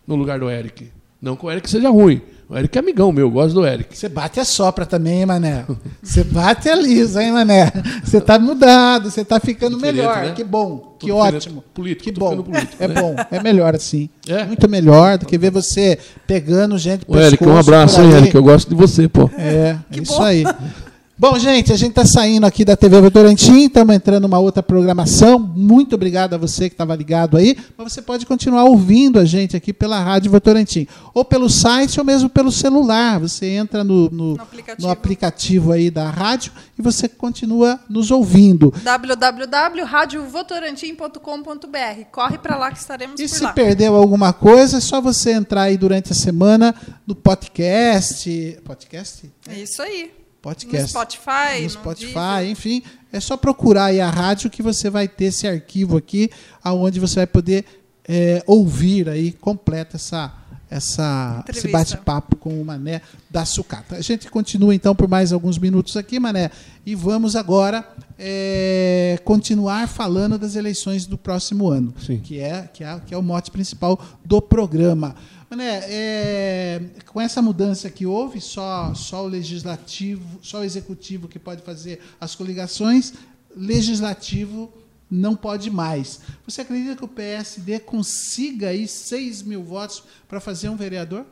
no lugar do Eric. Não que o Eric seja ruim. O Eric é amigão meu, eu gosto do Eric. Você bate a sopra também, hein, Mané? Você bate a lisa, hein, Mané? Você tá mudado, você tá ficando Diferente, melhor. né? Que bom, que ótimo. Político, que bom. político, é né? bom, é melhor assim. É? Muito melhor do que ver você pegando gente O Eric, um abraço, hein, aí. Eric? Eu gosto de você, pô. É, Que isso bom. aí. Bom, gente, a gente está saindo aqui da TV Votorantim, estamos entrando numa outra programação. Muito obrigado a você que estava ligado aí. Mas você pode continuar ouvindo a gente aqui pela Rádio Votorantim. Ou pelo site, ou mesmo pelo celular. Você entra no, no, No aplicativo. no aplicativo aí da rádio e você continua nos ouvindo. www.radiovotorantim.com.br. Corre para lá que estaremos E por se lá. perdeu alguma coisa, é só você entrar aí durante a semana no podcast. Podcast? É isso aí. Podcast. No Spotify, no no Spotify, Deezer. enfim, é só procurar aí a rádio que você vai ter esse arquivo aqui, aonde você vai poder é, ouvir aí completa essa essa esse bate-papo com o Mané da Sucata. A gente continua então por mais alguns minutos aqui, Mané, e vamos agora é, continuar falando das eleições do próximo ano, Sim. que é que é que é o mote principal do programa. Mané, é, com essa mudança que houve, só, só o legislativo, só o executivo que pode fazer as coligações, legislativo não pode mais. Você acredita que o PSD consiga aí 6 mil votos para fazer um vereador?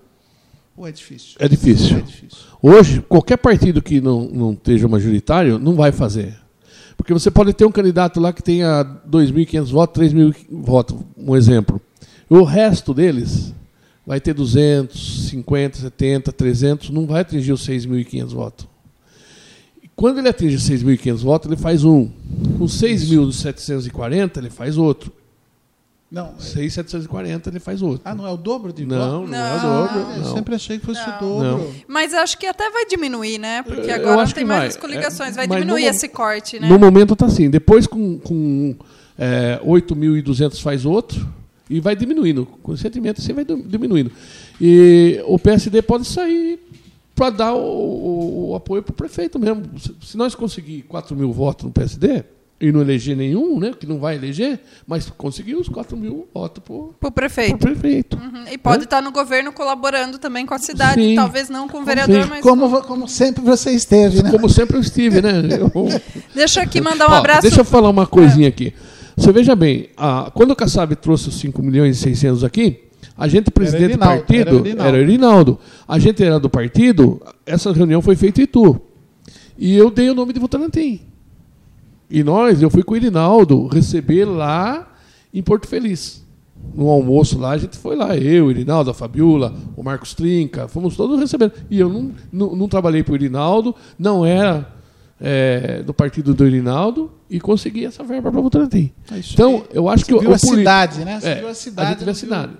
Ou é difícil? É difícil. É difícil. Hoje, qualquer partido que não, não esteja majoritário não vai fazer. Porque você pode ter um candidato lá que tenha 2.500 votos, 3.000 votos, um exemplo. O resto deles vai ter 200, 50, 70, 300, não vai atingir os 6.500 votos. Quando ele atinge 6.500 votos, ele faz um. Com 6.740, ele faz outro. Não. 6.740, ele faz outro. Ah, não é o dobro de Não, voto? não, é o Não. dobro. Ah, eu não. sempre achei que fosse Não. o dobro. Não. Mas acho que até vai diminuir, né? Porque Eu agora não tem que mais vai. coligações. Vai É, mas diminuir no- esse corte, né? No momento está assim. Depois, com, com é, 8.200 faz outro. E vai diminuindo. Conscientemente, assim vai diminuindo. E o PSD pode sair para dar o, o- o apoio para o prefeito mesmo. Se, se nós conseguir 4 mil votos no PSD e não eleger nenhum, né, que não vai eleger, mas conseguir os 4 mil votos para o Pro prefeito. prefeito. Uhum. E pode Né? estar no governo colaborando também com a cidade. Sim. Talvez não com o vereador, Sim. mas. Como, como sempre você esteve, né? Como sempre eu estive, né? Eu- Deixa eu aqui mandar um Ó, abraço. Deixa eu falar uma coisinha aqui. Você veja bem, a- quando o Kassab trouxe os 5 milhões e 600 aqui, a gente, presidente do partido, era o Irinaldo. era o Irinaldo. A gente era do partido, essa reunião foi feita em Itu. E eu dei o nome de Votorantim. E nós, eu fui com o Irinaldo receber lá em Porto Feliz. No almoço lá, a gente foi lá, eu, o Irinaldo, a Fabiola, o Marcos Trinca, fomos todos recebendo. E eu não, não, não trabalhei para o Irinaldo, não era é, do partido do Irinaldo e consegui essa verba para Votorantim. É Então, eu acho que Você o, viu o a político- cidade, né? Você é, viu a cidade. a gente vê a viu? cidade.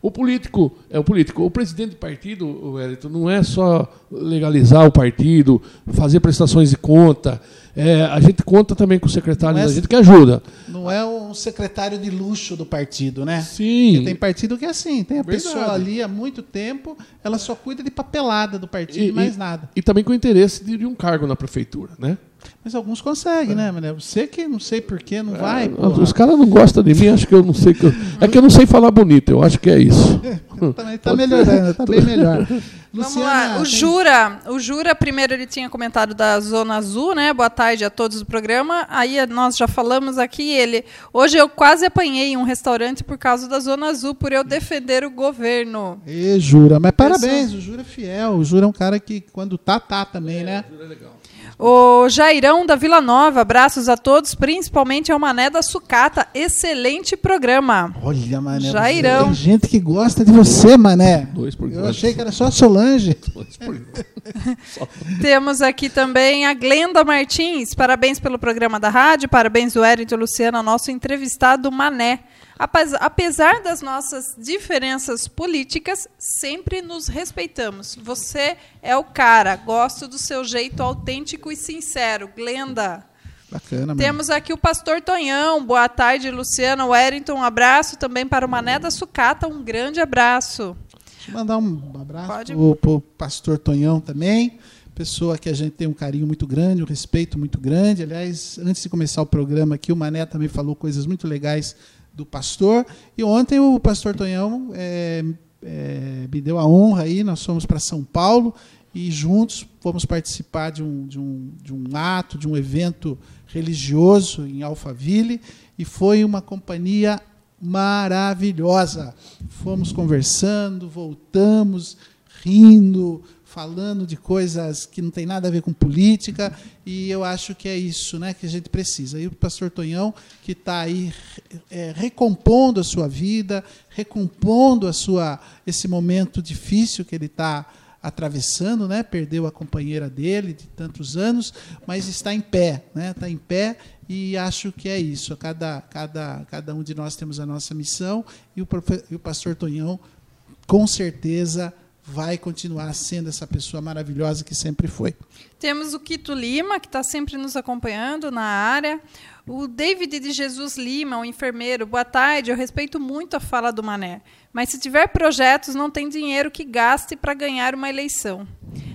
O político é o político. O presidente de partido, o Wellington, não é só legalizar o partido, fazer prestações de conta. É, a gente conta também com o secretário é da gente que ajuda. Não é um secretário de luxo do partido, né? Sim. Porque tem partido que é assim, tem a Verdade. pessoa ali há muito tempo, ela só cuida de papelada do partido e, mais nada. E também com o interesse de, de um cargo na prefeitura, né? Mas alguns conseguem, né, Mané? Você que não sei porquê, não vai. Os- porra. Os caras não gostam de mim, acho que eu não sei. Que eu- é que eu não sei falar bonito, eu acho que é isso. Também tá melhorando, tá bem melhor. Vamos Luciana, lá, o Jura, o Jura, primeiro ele tinha comentado da Zona Azul, né? Boa tarde a todos do programa. Aí nós já falamos aqui, ele. Hoje eu quase apanhei um restaurante por causa da Zona Azul, por eu defender o governo. E Jura, mas parabéns, o Jura é fiel. O Jura é um cara que quando tá, tá também, né? O Jairão da Vila Nova, abraços a todos, principalmente ao Mané da Sucata. Excelente programa. Olha, Mané. Jairão. Tem gente que gosta de você, Mané. Dois por Eu enquanto. achei que era só a Solange. Dois por. Temos aqui também a Glenda Martins. Parabéns pelo programa da rádio, parabéns o Wellington Luciana, nosso entrevistado Mané. Apes- Apesar das nossas diferenças políticas, sempre nos respeitamos. Você é o cara, gosto do seu jeito autêntico e sincero. Glenda. Bacana, mano. Temos aqui o pastor Tonhão. Boa tarde, Luciana. Wellington, um abraço também para o Mané da Sucata. Um grande abraço. Deixa eu mandar um abraço pro, pro pastor Tonhão também. Pessoa que a gente tem um carinho muito grande, um respeito muito grande. Aliás, antes de começar o programa aqui, o Mané também falou coisas muito legais do pastor. E ontem o pastor Tonhão é, é, me deu a honra aí, nós fomos para São Paulo e juntos fomos participar de um, de, um, de um ato, de um evento religioso em Alphaville. E foi uma companhia maravilhosa. Fomos conversando, voltamos, rindo, falando de coisas que não tem nada a ver com política, e eu acho que é isso né, que a gente precisa. E o pastor Tonhão, que está aí é, recompondo a sua vida, recompondo a sua, esse momento difícil que ele está atravessando, né? perdeu a companheira dele de tantos anos, mas está em pé, né? está em pé e acho que é isso. Cada, cada, cada um de nós temos a nossa missão e o, profe- e o pastor Tonhão, com certeza, vai continuar sendo essa pessoa maravilhosa que sempre foi. Temos o Quito Lima, que está sempre nos acompanhando na área. O David de Jesus Lima, o enfermeiro. Boa tarde, eu respeito muito a fala do Mané. Mas se tiver projetos, não tem dinheiro que gaste para ganhar uma eleição.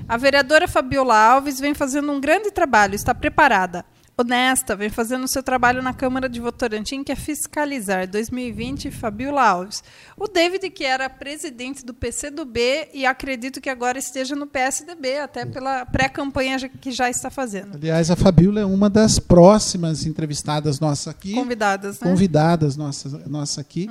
A vereadora Fabiola Alves vem fazendo um grande trabalho, está preparada. Honesta, vem fazendo o seu trabalho na Câmara de Votorantim, que é fiscalizar 2020, Fabiola Alves. O David, que era presidente do PCdoB e acredito que agora esteja no PSDB, até pela pré-campanha que já está fazendo. Aliás, a Fabíola é uma das próximas entrevistadas nossas aqui. Convidadas, né? convidadas nossas nossa aqui.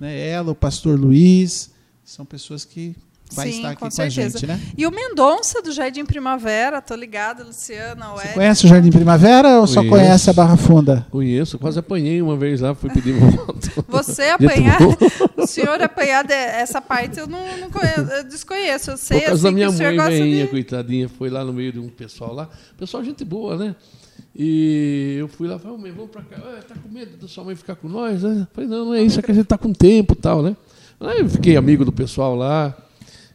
Né? Ela, o pastor Luiz, são pessoas que vai Sim, estar aqui com com, a certeza. gente, né? E o Mendonça do Jardim Primavera, tô ligada, Luciana, o Você Eric. conhece o Jardim Primavera ou só Conheço. conhece a Barra Funda? Conheço, quase apanhei uma vez lá, fui pedir voto. Você apanhar, o senhor apanhar de- essa parte eu não, não conheço, eu desconheço. Eu sei Por causa assim, da minha mãe, veinha, de... coitadinha, foi lá no meio de um pessoal lá. Pessoal, gente boa, né? E eu fui lá e falei, vamos pra cá. Ah, tá com medo da sua mãe ficar com nós? né? Falei, não, não é isso, é que a gente tá com tempo e tal, né? Aí eu fiquei amigo do pessoal lá.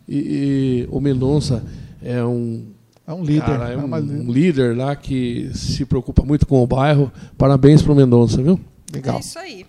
E, e o Mendonça é um, É um líder. cara, é é um, um líder lá que se preocupa muito com o bairro. Parabéns pro Mendonça, viu? Legal. É isso aí.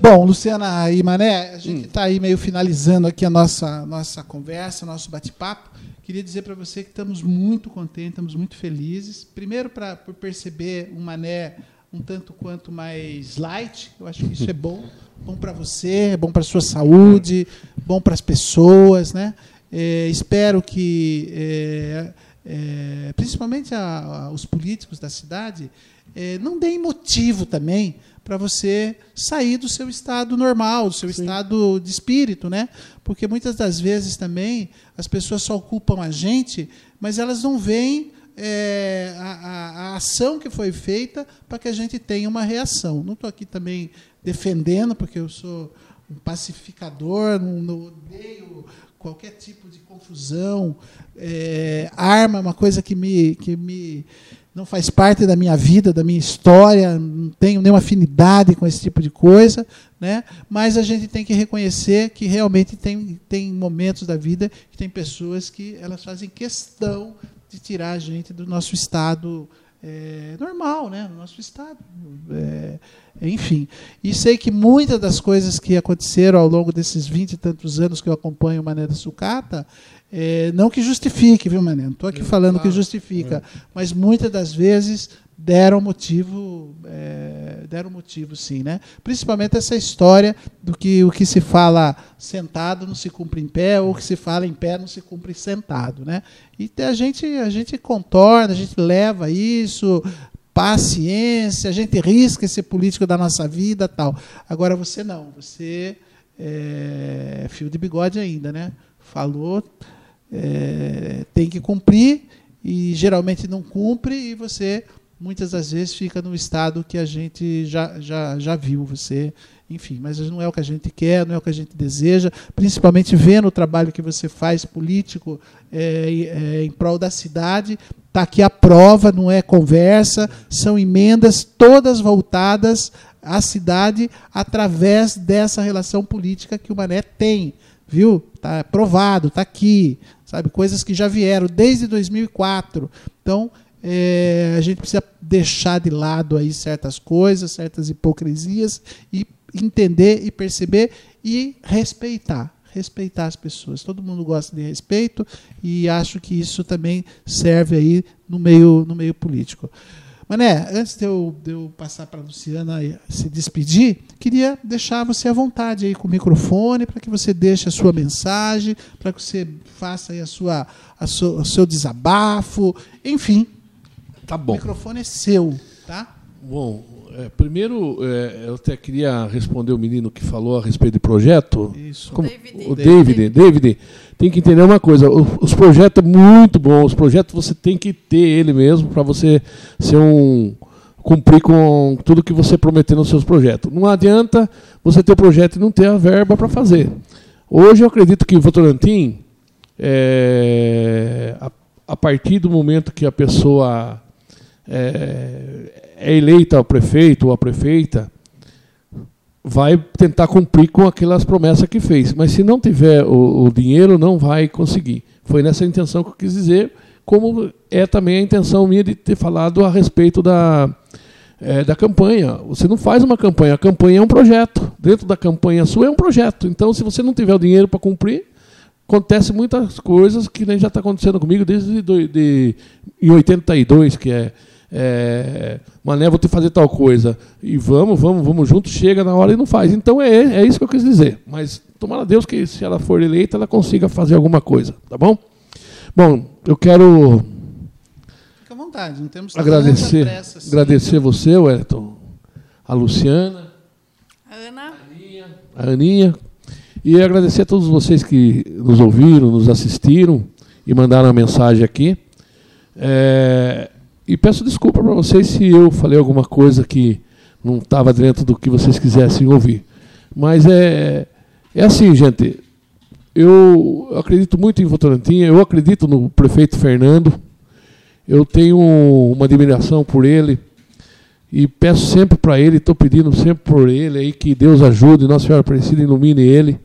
Bom, Luciana e Mané, a gente está aí meio finalizando aqui a nossa, nossa conversa, nosso bate-papo. Queria dizer para você que estamos muito contentes, estamos muito felizes. Primeiro, pra, por perceber um Mané um tanto quanto mais light, eu acho que isso é bom. Bom para você, é bom para a sua saúde, bom para as pessoas. Né? É, espero que, é, é, principalmente a- a- os políticos da cidade, é, não deem motivo também para você sair do seu estado normal, do seu estado de espírito, né? Porque muitas das vezes também as pessoas só culpam a gente, mas elas não veem é, a, a- a ação que foi feita para que a gente tenha uma reação. Não estou aqui também defendendo, porque eu sou um pacificador, não, não odeio qualquer tipo de confusão. É, arma é uma coisa que me, que me não faz parte da minha vida, da minha história, não tenho nenhuma afinidade com esse tipo de coisa, né? mas a gente tem que reconhecer que realmente tem, tem momentos da vida que tem pessoas que elas fazem questão de tirar a gente do nosso estado é, normal, né? no nosso estado. É, enfim. E sei que muitas das coisas que aconteceram ao longo desses vinte e tantos anos que eu acompanho o Mané da Sucata, é, não que justifique, viu, Mané? Não estou aqui falando que justifica, mas muitas das vezes deram motivo, é, deram motivo sim, né? Principalmente essa história do que o que se fala sentado não se cumpre em pé, ou o que se fala em pé não se cumpre sentado, né? E a gente a gente contorna, a gente leva isso, paciência, a gente risca esse político da nossa vida, tal. Agora você não, você é fio de bigode ainda, né? Falou, é, tem que cumprir e geralmente não cumpre e você muitas das vezes fica no estado que a gente já, já, já viu você enfim mas não é o que a gente quer não é o que a gente deseja principalmente vendo o trabalho que você faz político é, é, em prol da cidade está aqui a prova não é conversa são emendas todas voltadas à cidade através dessa relação política que o Mané tem viu? Tá provado, tá aqui, sabe? Coisas que já vieram desde 2004. Então, é, a gente precisa deixar de lado aí certas coisas, certas hipocrisias e entender e perceber e respeitar, respeitar as pessoas. Todo mundo gosta de respeito e acho que isso também serve aí no meio no meio político. Mané, antes de eu, de eu passar para a Luciana se despedir, queria deixar você à vontade aí com o microfone para que você deixe a sua mensagem, para que você faça aí a sua, a o seu desabafo, enfim. Tá O bom. microfone é seu, tá? Bom, é, primeiro é, eu até queria responder o menino que falou a respeito de projeto. Isso. Como- David. o David, David, tem que entender uma coisa: o- os projetos muito bom. Os projetos você tem que ter ele mesmo para você ser um cumprir com tudo que você prometeu nos seus projetos. Não adianta você ter o projeto e não ter a verba para fazer. Hoje eu acredito que o Votorantim, é, a, a partir do momento que a pessoa é, é eleita ao prefeito ou a prefeita, vai tentar cumprir com aquelas promessas que fez. Mas se não tiver o, o dinheiro, não vai conseguir. Foi nessa intenção que eu quis dizer, como é também a intenção minha de ter falado a respeito da, é, da campanha. Você não faz uma campanha, a campanha é um projeto. Dentro da campanha sua é um projeto. Então, se você não tiver o dinheiro para cumprir, acontece muitas coisas que nem já está acontecendo comigo desde do, de, em 82, que é, é Mané, vou te fazer tal coisa. E vamos, vamos, vamos junto, chega na hora e não faz. Então é, é isso que eu quis dizer. Mas tomara a Deus que se ela for eleita, ela consiga fazer alguma coisa, tá bom? Bom, eu quero Fica à vontade, não temos agradecer, tanta pressa assim. agradecer você, Wellington, a Luciana, Ana, a Aninha, E agradecer a todos vocês que nos ouviram, nos assistiram e mandaram a mensagem aqui. É, e peço desculpa para vocês se eu falei alguma coisa que não estava dentro do que vocês quisessem ouvir. Mas é, é assim, gente. Eu acredito muito em Votorantim, eu acredito no prefeito Fernando. Eu tenho uma admiração por ele e peço sempre para ele, estou pedindo sempre por ele aí que Deus ajude, Nossa Senhora Aparecida ilumine ele,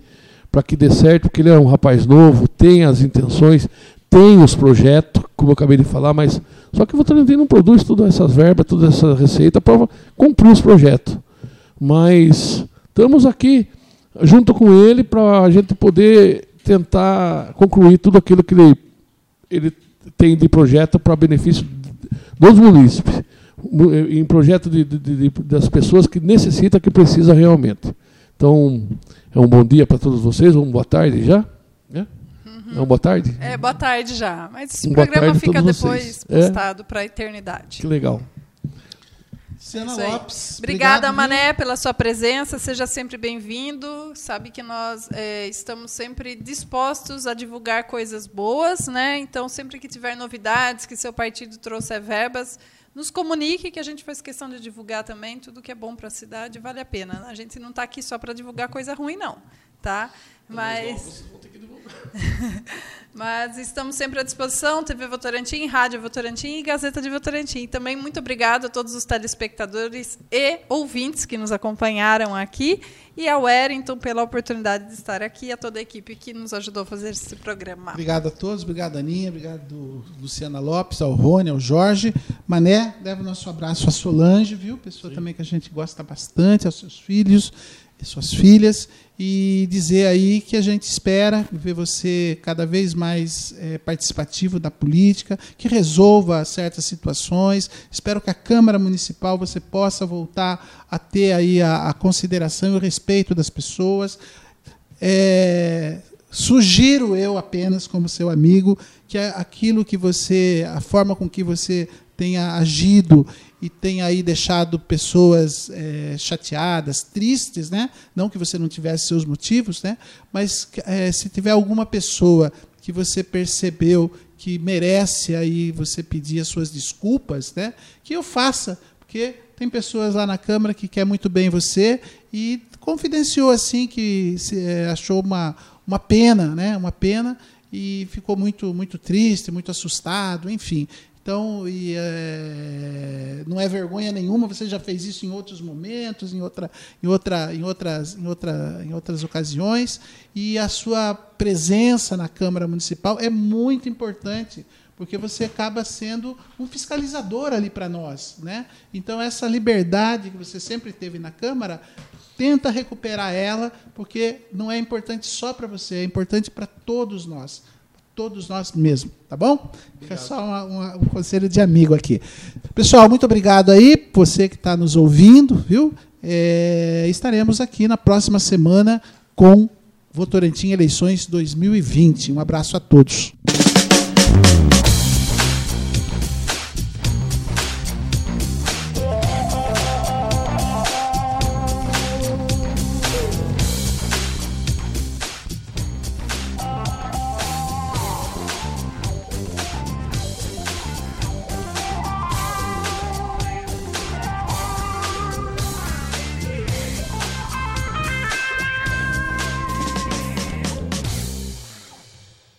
para que dê certo, porque ele é um rapaz novo, tem as intenções, tem os projetos, como eu acabei de falar, mas só que o Votorantim não produz todas essas verbas, toda essa receita para cumprir os projetos. Mas estamos aqui junto com ele para a gente poder tentar concluir tudo aquilo que ele, ele tem de projeto para benefício dos munícipes, em projeto de, de, de, das pessoas que necessitam, que precisa realmente. Então, é um bom dia para todos vocês, uma boa tarde já. É? Uhum. É uma boa tarde? É, boa tarde já. Mas esse um programa fica depois vocês. postado é? para a eternidade. Que legal. Luciana Lopes. Obrigada, obrigado, Mané, pela sua presença. Seja sempre bem-vindo. Sabe que nós é, estamos sempre dispostos a divulgar coisas boas, né? Então, sempre que tiver novidades, que seu partido trouxer verbas, nos comunique que a gente faz questão de divulgar também tudo que é bom para a cidade vale a pena. A gente não está aqui só para divulgar coisa ruim, não, tá? Mas Mas estamos sempre à disposição, TV Votorantim, Rádio Votorantim e Gazeta de Votorantim. Também muito obrigado a todos os telespectadores e ouvintes que nos acompanharam aqui e ao Wellington pela oportunidade de estar aqui e a toda a equipe que nos ajudou a fazer esse programa. Obrigado a todos, obrigado Aninha, obrigado Luciana Lopes, ao Rony, ao Jorge. Mané, leva o nosso abraço a Solange, viu? Pessoa Sim. também que a gente gosta bastante, aos seus filhos suas filhas e dizer aí que a gente espera ver você cada vez mais é, participativo da política, que resolva certas situações. Espero que a Câmara Municipal você possa voltar a ter aí a, a consideração e o respeito das pessoas. É, sugiro eu apenas, como seu amigo, que aquilo que você, a forma com que você tenha agido e tenha aí deixado pessoas é, chateadas, tristes, né? Não que você não tivesse seus motivos, né? Mas é, se tiver alguma pessoa que você percebeu que merece aí você pedir as suas desculpas, né? Que eu faça, porque tem pessoas lá na Câmara que quer muito bem você e confidenciou assim que se, é, achou uma, uma pena, né? Uma pena e ficou muito muito triste, muito assustado, enfim. Então, e, é, não é vergonha nenhuma, você já fez isso em outros momentos, em, outra, em, outra, em, outras, em, outra, em outras ocasiões, e a sua presença na Câmara Municipal é muito importante, porque você acaba sendo um fiscalizador ali para nós. Né? Então, essa liberdade que você sempre teve na Câmara, tenta recuperar ela, porque não é importante só para você, é importante para todos nós todos nós mesmos, tá bom? Fica só uma, uma, um conselho de amigo aqui. Pessoal, muito obrigado aí, você que está nos ouvindo, viu? É, estaremos aqui na próxima semana com Votorantim Eleições 2020. Um abraço a todos.